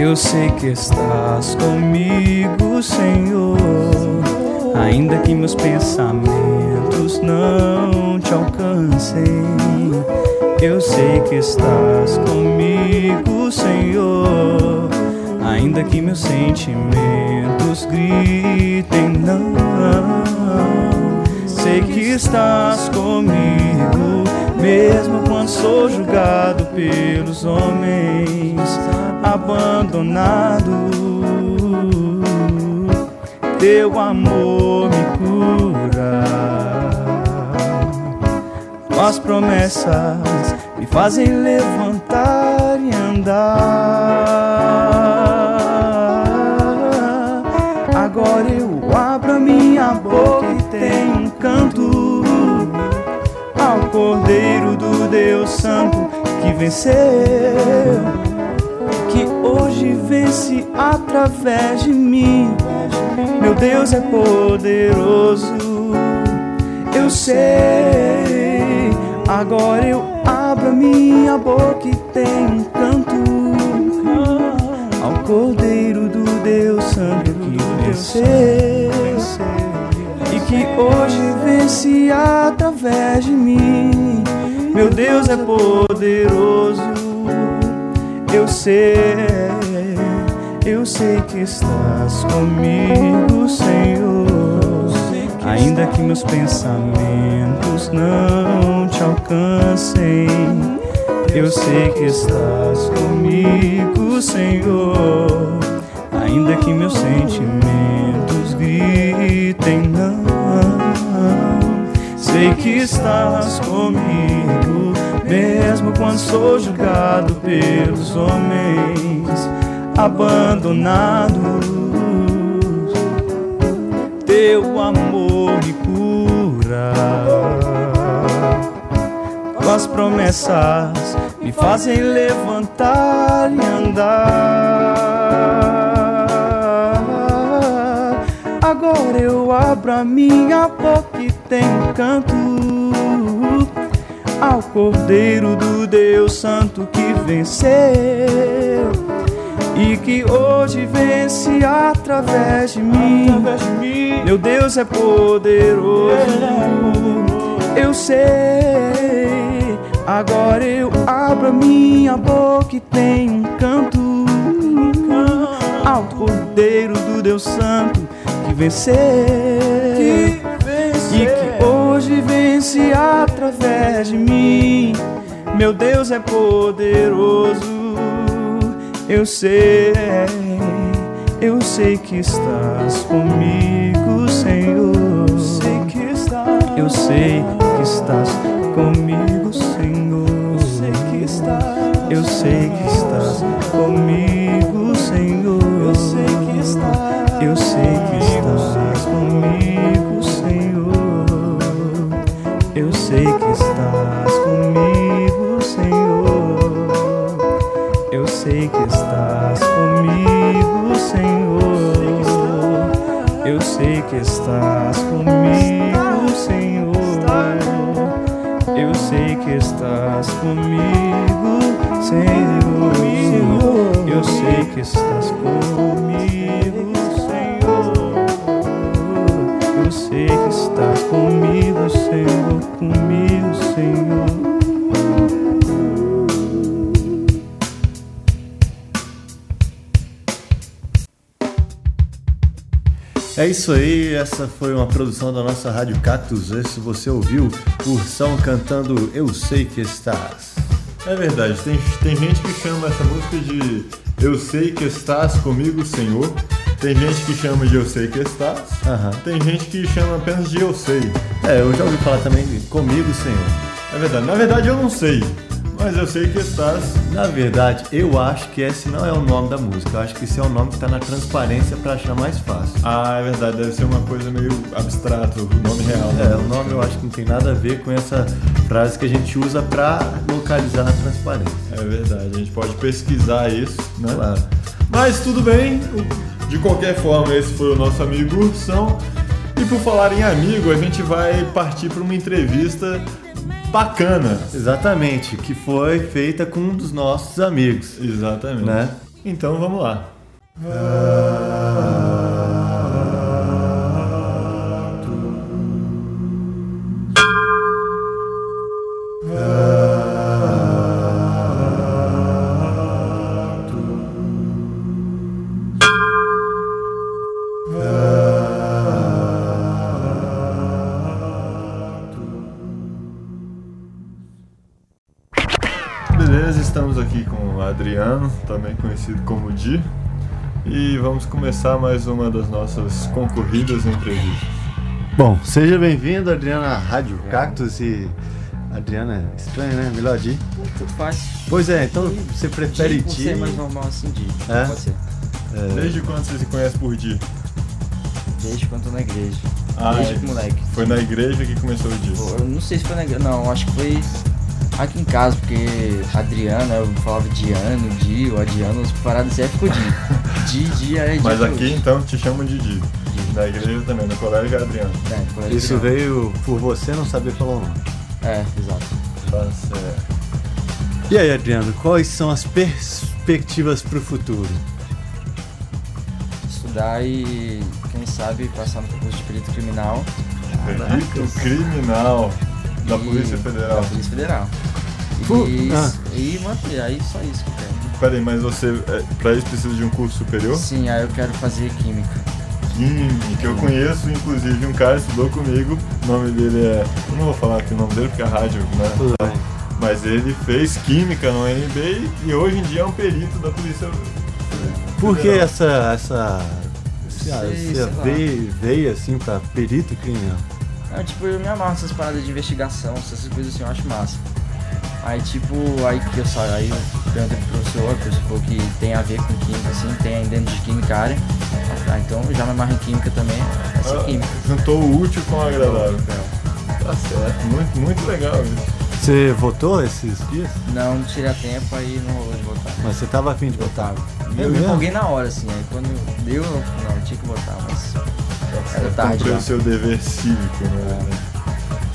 Eu sei que estás comigo, Senhor, ainda que meus pensamentos não te alcancem. Eu sei que estás comigo, Senhor, ainda que meus sentimentos gritem não. Sei que estás comigo, mesmo quando sou julgado pelos homens, abandonado. Teu amor me cura. Tuas promessas me fazem levantar e andar. Agora eu abro a minha boca e tenho um canto ao Cordeiro do Deus Santo que venceu, vence através de mim. Meu Deus é poderoso, eu sei. Agora eu abro a minha boca e tenho um canto ao Cordeiro do Deus Santo que venceu e que hoje vence através de mim. Meu Deus é poderoso, eu sei, eu sei que estás comigo, Senhor. Ainda que meus pensamentos não te alcancem, eu sei que estás comigo, Senhor. Ainda que meus sentimentos gritem não, sei que estás comigo, mesmo quando sou julgado pelos homens, abandonados. Teu amor me cura. Tuas promessas me fazem levantar e andar. Agora eu abro a minha boca e tenho canto ao Cordeiro do Deus Santo que venceu e que hoje vence através de mim. Meu Deus é poderoso, eu sei. Agora eu abro a minha boca e tenho um canto ao Cordeiro do Deus Santo que venceu, e que hoje vence através de mim. Meu Deus é poderoso. Eu sei, eu sei que estás comigo, Senhor. Sei que estás. Eu sei que estás comigo, Senhor. Sei que estás. Eu sei que estás comigo, Senhor. Eu sei que estás. Eu sei que estás comigo, Senhor. Eu sei que estás comigo, Senhor. Eu sei que estás comigo, Senhor, comigo, Senhor. É isso aí, essa foi uma produção da nossa Rádio Cactus. Esse você ouviu Ursão cantando Eu Sei Que Estás. É verdade, tem, tem gente que chama essa música de Eu Sei Que Estás Comigo, Senhor. Tem gente que chama de Eu Sei Que Estás. Aham. Tem gente que chama apenas de Eu Sei. É, eu já ouvi falar também de Comigo, Senhor. É verdade, na verdade eu não sei, mas eu sei que estás. Na verdade, eu acho que esse não é o nome da música. Eu acho que esse é o nome que tá na transparência pra achar mais fácil. Ah, é verdade, deve ser uma coisa meio abstrata, o nome real. né? É, o nome eu acho que não tem nada a ver com essa frase que a gente usa pra localizar na transparência. É verdade, a gente pode pesquisar isso, né? Claro. Mas tudo bem, de qualquer forma, esse foi o nosso amigo Ursão. E por falar em amigo, a gente vai partir para uma entrevista bacana. Exatamente, que foi feita com um dos nossos amigos. Exatamente. Né? Então vamos lá. Beleza, conhecido como Di, e vamos começar mais uma das nossas concorridas entrevistas. Bom, seja bem-vindo, Adriana, à Rádio Cactus e. Adriana é estranho, né? Melhor Di. Tudo faz. Pois é, então você prefere Di, por Di. ser mais normal assim, Di. É? Pode ser. É, Desde quando você se conhece por Di? Desde quando tô na igreja. Ah, Desde é. moleque. Foi na igreja que começou o Di. Eu não sei se foi na igreja. Não, acho que foi aqui em casa, porque Adriana, eu falava Diano, Di, ou Adiano, as paradas assim, aí ficou Di. Di, Di, é Di. Mas aqui então te chamam de Di. Na igreja também, no colégio é Adriano. É, colégio Isso Adriano. veio por você não saber falar o nome. É, exato. Tá certo. E aí, Adriano, quais são as perspectivas para o futuro? Estudar e, quem sabe, passar no concurso de perito criminal. Perito criminal da E- Polícia Federal. Da Polícia Federal. E, ah. e manter, aí só isso que eu quero. Peraí, mas você, é, pra isso precisa de um curso superior? Sim, aí eu quero fazer química. Química, eu conheço inclusive um cara que estudou comigo, o nome dele é. Eu não vou falar aqui o nome dele porque a rádio, né? Tudo tá? bem. Mas ele fez química no NB e hoje em dia é um perito da Polícia Por que Federal. essa. essa Sei, essa sei lá. veio, veio assim pra perito criminal? É, tipo, eu me amarro nessas paradas de investigação, essas coisas assim, eu acho massa. Aí, tipo, aí que eu saio, aí eu perguntei pro professor, o professor falou que tem a ver com química, assim, tem dentro de química a área. Eu Ah, então eu já me amarro em química também, vai ser Ah, química. Juntou o útil com o agradável. Tá certo, muito, muito legal isso. Você votou esses dias? Não, não tirei a tempo, aí não rolou de votar. Mas você tava afim de votar? Eu É me mesmo? empolguei na hora, assim, aí quando deu, não, eu tinha que votar, mas era tarde Cumpriu o seu dever cívico, né?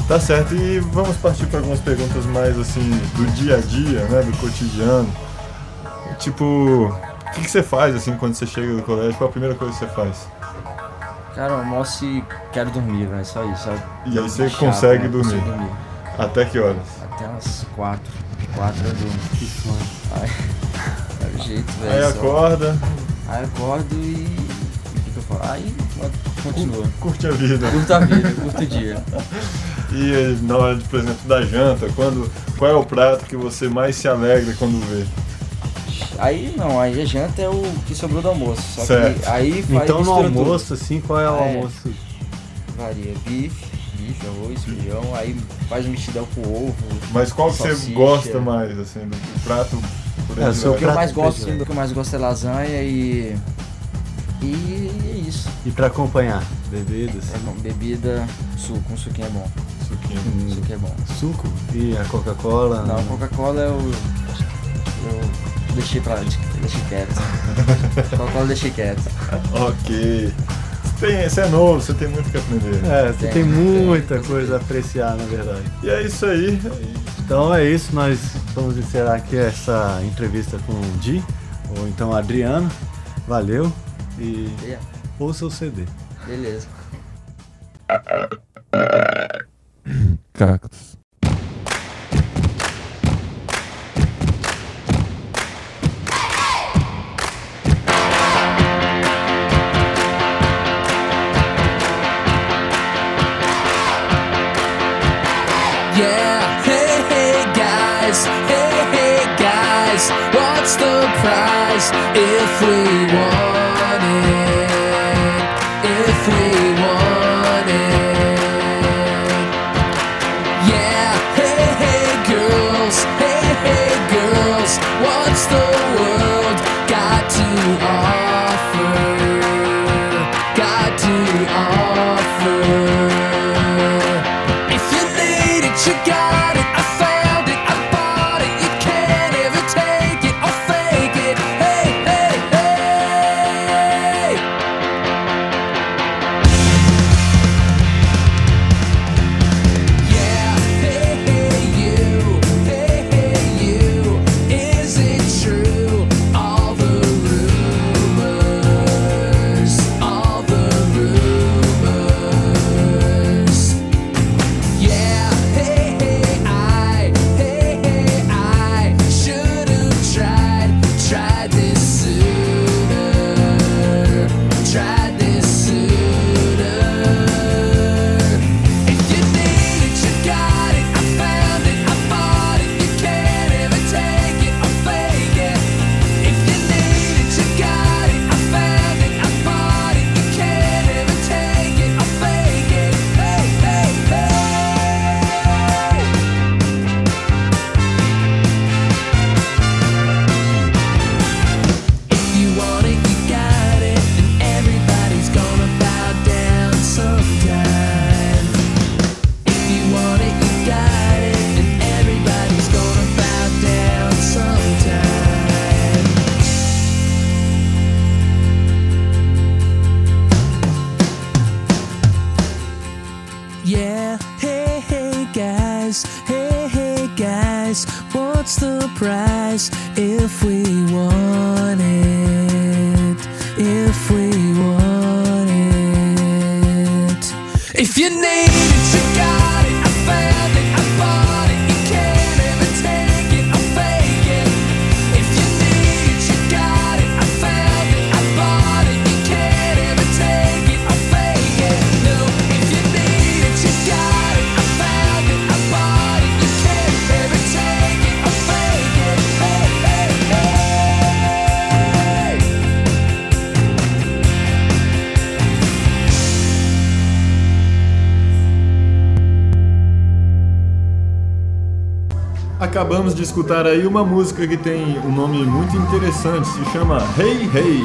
Tá certo, e vamos partir para algumas perguntas mais assim do dia a dia, né? Do cotidiano. Tipo, o que, que você faz assim quando você chega do colégio? Qual a primeira coisa que você faz? Cara, eu almoço e quero dormir, velho, só isso. sabe? E aí você Chato, consegue né? dormir? Dormir. Até que horas? Até umas quatro. Quatro eu durmo. Que sonho. Aí, é o jeito, velho. Aí só- acorda, Aí acordo e. O que, que eu falo? Aí continua. curte a vida. Curto a vida, curto o dia. E na hora, de, por exemplo, da janta, quando, qual é o prato que você mais se alegra quando vê? Aí não, aí a janta é o que sobrou do almoço. Só Certo. que aí faz Então no mistura tudo. almoço, assim, qual é o É. almoço? Varia bife, bife, arroz, feijão, aí faz um mexidão com ovo. Mas qual que você gosta mais, assim, do, do prato por É, o seu O que eu mais gosto, do que eu mais gosto é lasanha e. E é isso. E pra acompanhar? Bebidas? É bom, bebida, suco, um suquinho é bom. Suquinho. Um suquinho é bom. Suco? E a Coca-Cola? Não, Coca-Cola eu. Eu deixei pra. Deixei quieto. Coca-Cola eu deixei quieto. Ok. Você, tem, você é novo, você tem muito que aprender. É, você Tem, tem tem, muita com coisa a apreciar, na verdade. E é isso aí. Então é isso, nós vamos encerrar aqui essa entrevista com o Di, ou então Adriano. Valeu e Yeah, ouça o CD. Beleza. Cactus. Yeah, hey, hey, guys, hey, hey, guys, what's the price if we want if we wanted. Acabamos de escutar aí uma música que tem um nome muito interessante, se chama Hey Hey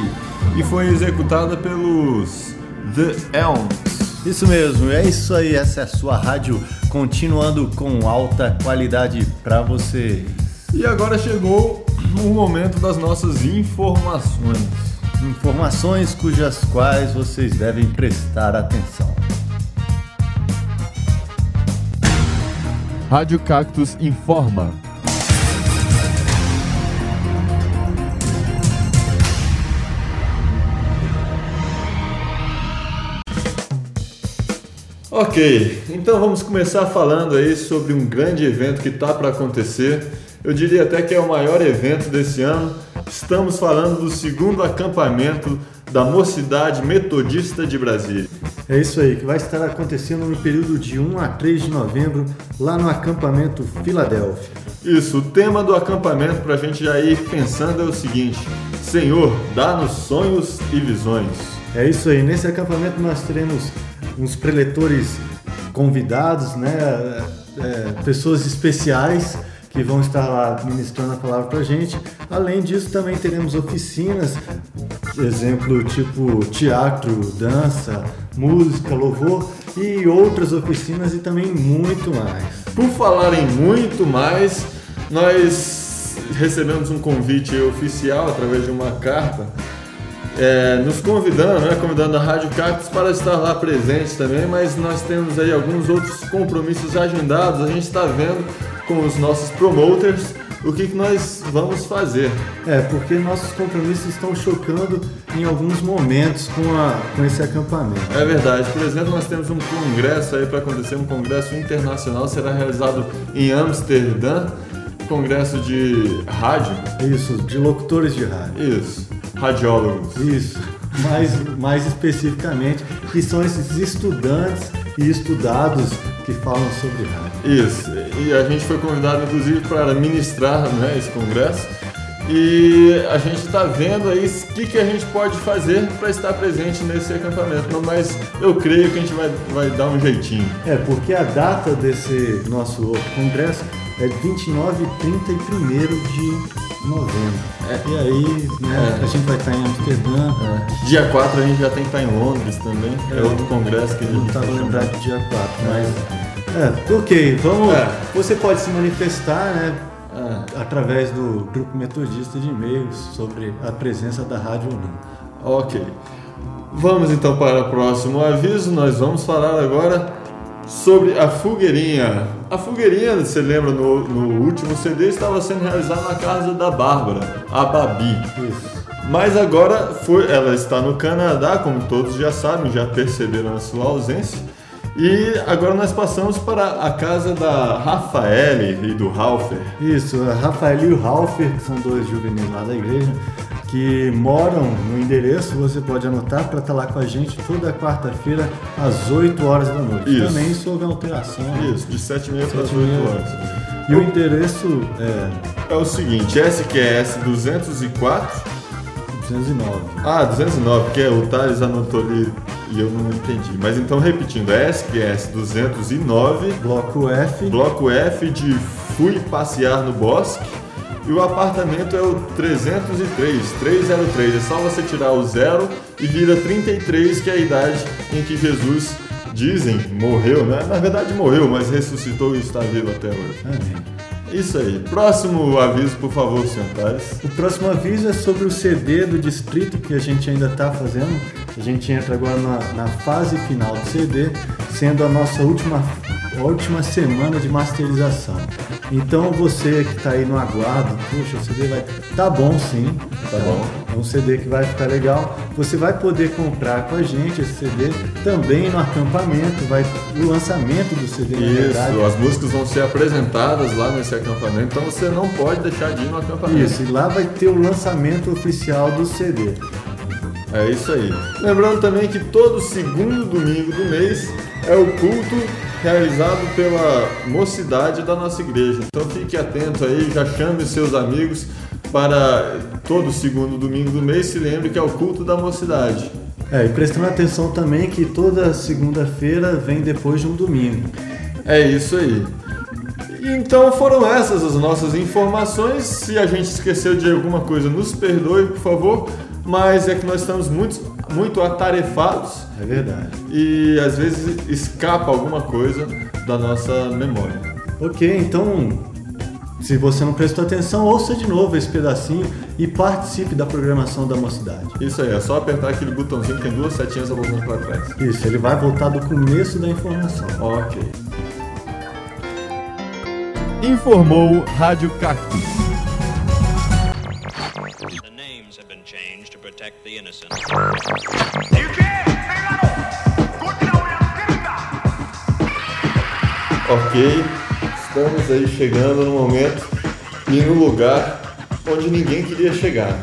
e foi executada pelos The Elms. Isso mesmo, é isso aí, essa é a sua rádio continuando com alta qualidade para você. E agora chegou o momento das nossas informações. Informações cujas quais vocês devem prestar atenção. Rádio Cactus informa. Ok, então vamos começar falando aí sobre um grande evento que está para acontecer. Eu diria até que é o maior evento desse ano. Estamos falando do segundo acampamento da Mocidade Metodista de Brasília. É isso aí, que vai estar acontecendo no período de 1 a 3 de novembro, lá no acampamento Filadélfia. Isso, o tema do acampamento para a gente já ir pensando é o seguinte: Senhor, dá-nos sonhos e visões. É isso aí, nesse acampamento nós teremos uns preletores convidados, né? é, pessoas especiais que vão estar lá ministrando a palavra pra gente. Além disso, também teremos oficinas, exemplo tipo teatro, dança, música, louvor e outras oficinas e também muito mais. Por falar em muito mais, nós recebemos um convite oficial através de uma carta, é, nos convidando, né, convidando a Rádio Cactus para estar lá presente também, mas nós temos aí alguns outros compromissos agendados, a gente está vendo com os nossos promoters o que, que nós vamos fazer. É, porque nossos compromissos estão chocando em alguns momentos com, a, com esse acampamento. É verdade. Por exemplo, nós temos um congresso aí para acontecer, um congresso internacional, será realizado em Amsterdã, congresso de rádio. Isso, de locutores de rádio. Isso, radiólogos. Isso, mais, mais especificamente, que são esses estudantes e estudados que falam sobre rádio. Isso, e a gente foi convidado inclusive para ministrar né, esse congresso. E a gente está vendo aí o que, que a gente pode fazer para estar presente nesse acampamento. Mas eu creio que a gente vai, vai dar um jeitinho. É, porque a data desse nosso outro congresso é 29 e 31 de novembro. É. E aí, né, É. a gente vai estar em Amsterdã. Dia 4 a gente já tem que estar em Londres também. É, outro congresso que a gente Não estava tá lembrado do dia 4, mas. É, ok, vamos. É. Você pode se manifestar, né? É. Através do grupo metodista de e-mails sobre a presença da rádio ou não. Ok. Vamos então para o próximo aviso. Nós vamos falar agora sobre a fogueirinha. A fogueirinha, você lembra, no, no último CD estava sendo realizada na casa da Bárbara, a Babi. Mas agora foi, ela está no Canadá, como todos já sabem, já perceberam a sua ausência. E agora nós passamos para a casa da Rafaele e do Ralfer. Isso, a Rafael e o Ralfer, que são dois juvenis lá da igreja, que moram no endereço, você pode anotar para estar lá com a gente toda quarta-feira às 8 horas da noite. Isso. Também houve alteração. Isso, de 7h30 para as 7h30. 8 horas. E o endereço é É o seguinte, SQS 204 209. Ah, 209, porque o Thales anotou ali e eu não entendi. Mas então, repetindo, SQS 209, Bloco F. bloco F de Fui Passear no Bosque. E o apartamento é o 303, 303. É só você tirar o zero e vira 33, que é a idade em que Jesus, dizem, morreu, né? Na verdade morreu, mas ressuscitou e está vivo até hoje. Amém. Isso aí. Próximo aviso, por favor, senhor Thales. O próximo aviso é sobre o CD do distrito que a gente ainda está fazendo. A gente entra agora na, na fase final do CD, sendo a nossa última última semana de masterização. Então você que está aí no aguardo, puxa, o CD vai. Tá bom sim. Tá bom. É um CD que vai ficar legal. Você vai poder comprar com a gente esse CD também no acampamento, vai o lançamento do CD. Isso, as músicas vão ser apresentadas lá nesse acampamento, então você não pode deixar de ir no acampamento. Isso, e lá vai ter o lançamento oficial do CD. É isso aí. Lembrando também que todo segundo domingo do mês é o culto realizado pela mocidade da nossa igreja. Então fique atento aí, já chame seus amigos para todo segundo domingo do mês. Se lembre que é o culto da mocidade. É, e prestando atenção também que toda segunda-feira vem depois de um domingo. É isso aí. Então foram essas as nossas informações. Se a gente esqueceu de alguma coisa, nos perdoe, por favor. Mas é que nós estamos muito, muito atarefados É verdade. e às vezes escapa alguma coisa da nossa memória. Ok, então, se você não prestou atenção, ouça de novo esse pedacinho e participe da programação da mocidade. Isso aí, é só apertar aquele botãozinho que tem duas setinhas apontando para trás. Isso, ele vai voltar do começo da informação. Ok. Informou Rádio Cactus. Protect the innocent. Ok, estamos aí chegando no momento e no lugar onde ninguém queria chegar.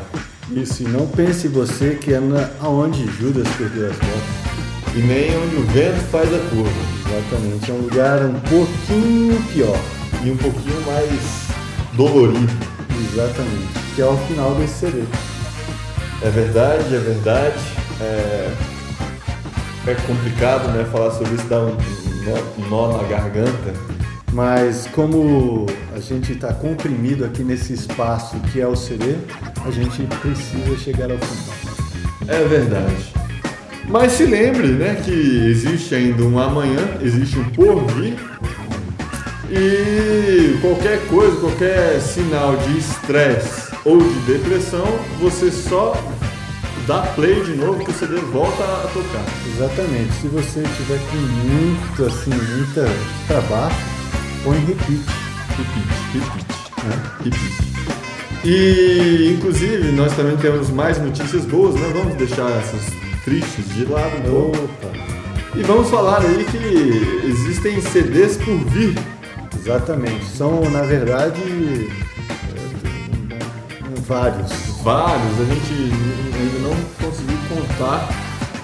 Isso, e não pense você que é na, aonde Judas perdeu as botas. E nem onde o vento faz a curva. Exatamente, é um lugar um pouquinho pior. E um pouquinho mais dolorido. Exatamente, que é o final desse CD. É verdade, é verdade. É, é complicado, né? Falar sobre isso, dá um nó, na garganta. Mas como a gente está comprimido aqui nesse espaço que é o CD, a gente precisa chegar ao final. É verdade. Mas se lembre, né, que existe ainda um amanhã, existe um porvir. E qualquer coisa, qualquer sinal de estresse ou de depressão, você só dá play de novo que o CD volta a tocar. Exatamente, se você tiver com muito, assim, muita trabalho, põe repeat. Repeat, repeat, né? Repeat. E inclusive nós também temos mais notícias boas, né? Vamos deixar essas tristes de lado um pouco. Opa! E vamos falar aí que existem CDs por vir. Exatamente, são na verdade é, vários. Vários, a gente ainda não conseguiu contar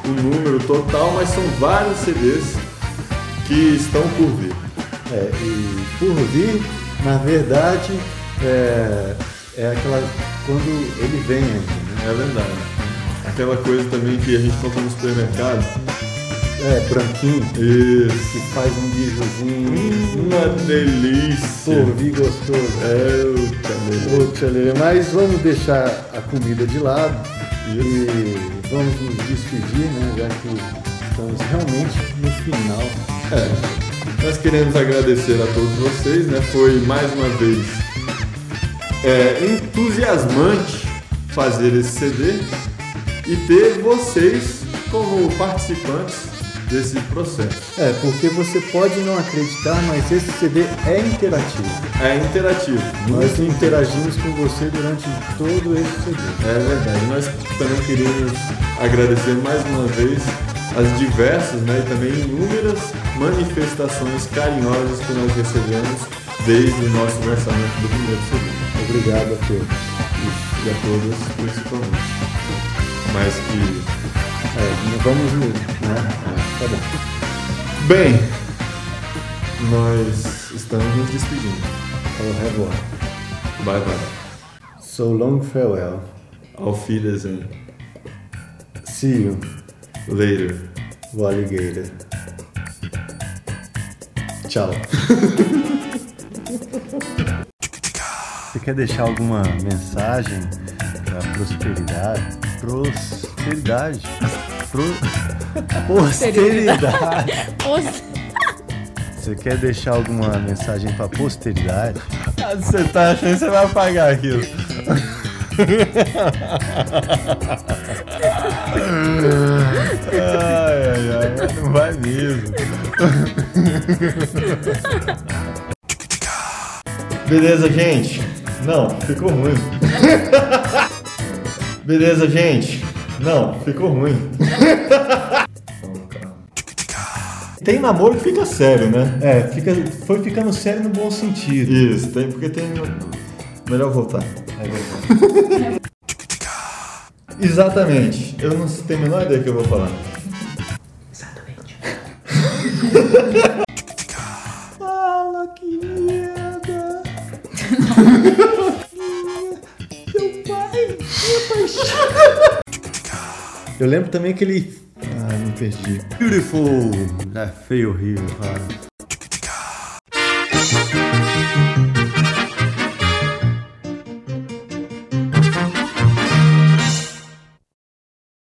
o número total, mas são vários CDs que estão por vir. É, e por vir, na verdade, é, é aquela. quando ele vem ainda, né? É verdade. Aquela coisa também que a gente compra no supermercado. É, branquinho, Isso. que faz um bijuzinho. Uma delícia. Por vir gostoso. É, o Lelê, mas vamos deixar a comida de lado e vamos nos despedir, né? Já que estamos realmente no final. É, nós queremos agradecer a todos vocês, né? Foi mais uma vez é, entusiasmante fazer esse CD e ter vocês como participantes desse processo. É, porque você pode não acreditar, mas esse CD é interativo. É interativo. Nós interagimos com você durante todo esse CD. É verdade. Nós também queríamos agradecer mais uma vez as diversas né, e também inúmeras manifestações carinhosas que nós recebemos desde o nosso lançamento do primeiro CD. Obrigado a todos. E a todas principalmente. Mas que. É, vamos, né? Tá bom. Bem, nós estamos nos despedindo. Au revoir. Bye bye. So long farewell. Auf Wiedersehen. See you, Later. o alligator. Tchau. Você quer deixar alguma mensagem para prosperidade? Prosperidade. Pro... Posteridade. Os- Você quer deixar alguma mensagem para posteridade? Você tá achando que você vai apagar aquilo? ai. Ai, ai, não vai mesmo. Beleza, gente? Não, ficou ruim. Beleza, gente? Não, ficou ruim. Tem namoro que fica sério, né? É, fica, foi ficando sério no bom sentido. Isso, tem, porque tem. Melhor voltar. É verdade. Exatamente. Eu não tenho a menor ideia do que eu vou falar. Fala, querida. Seu pai, minha paixão. Eu lembro também que ele. Ah, me perdi. Beautiful. É feio horrível, cara.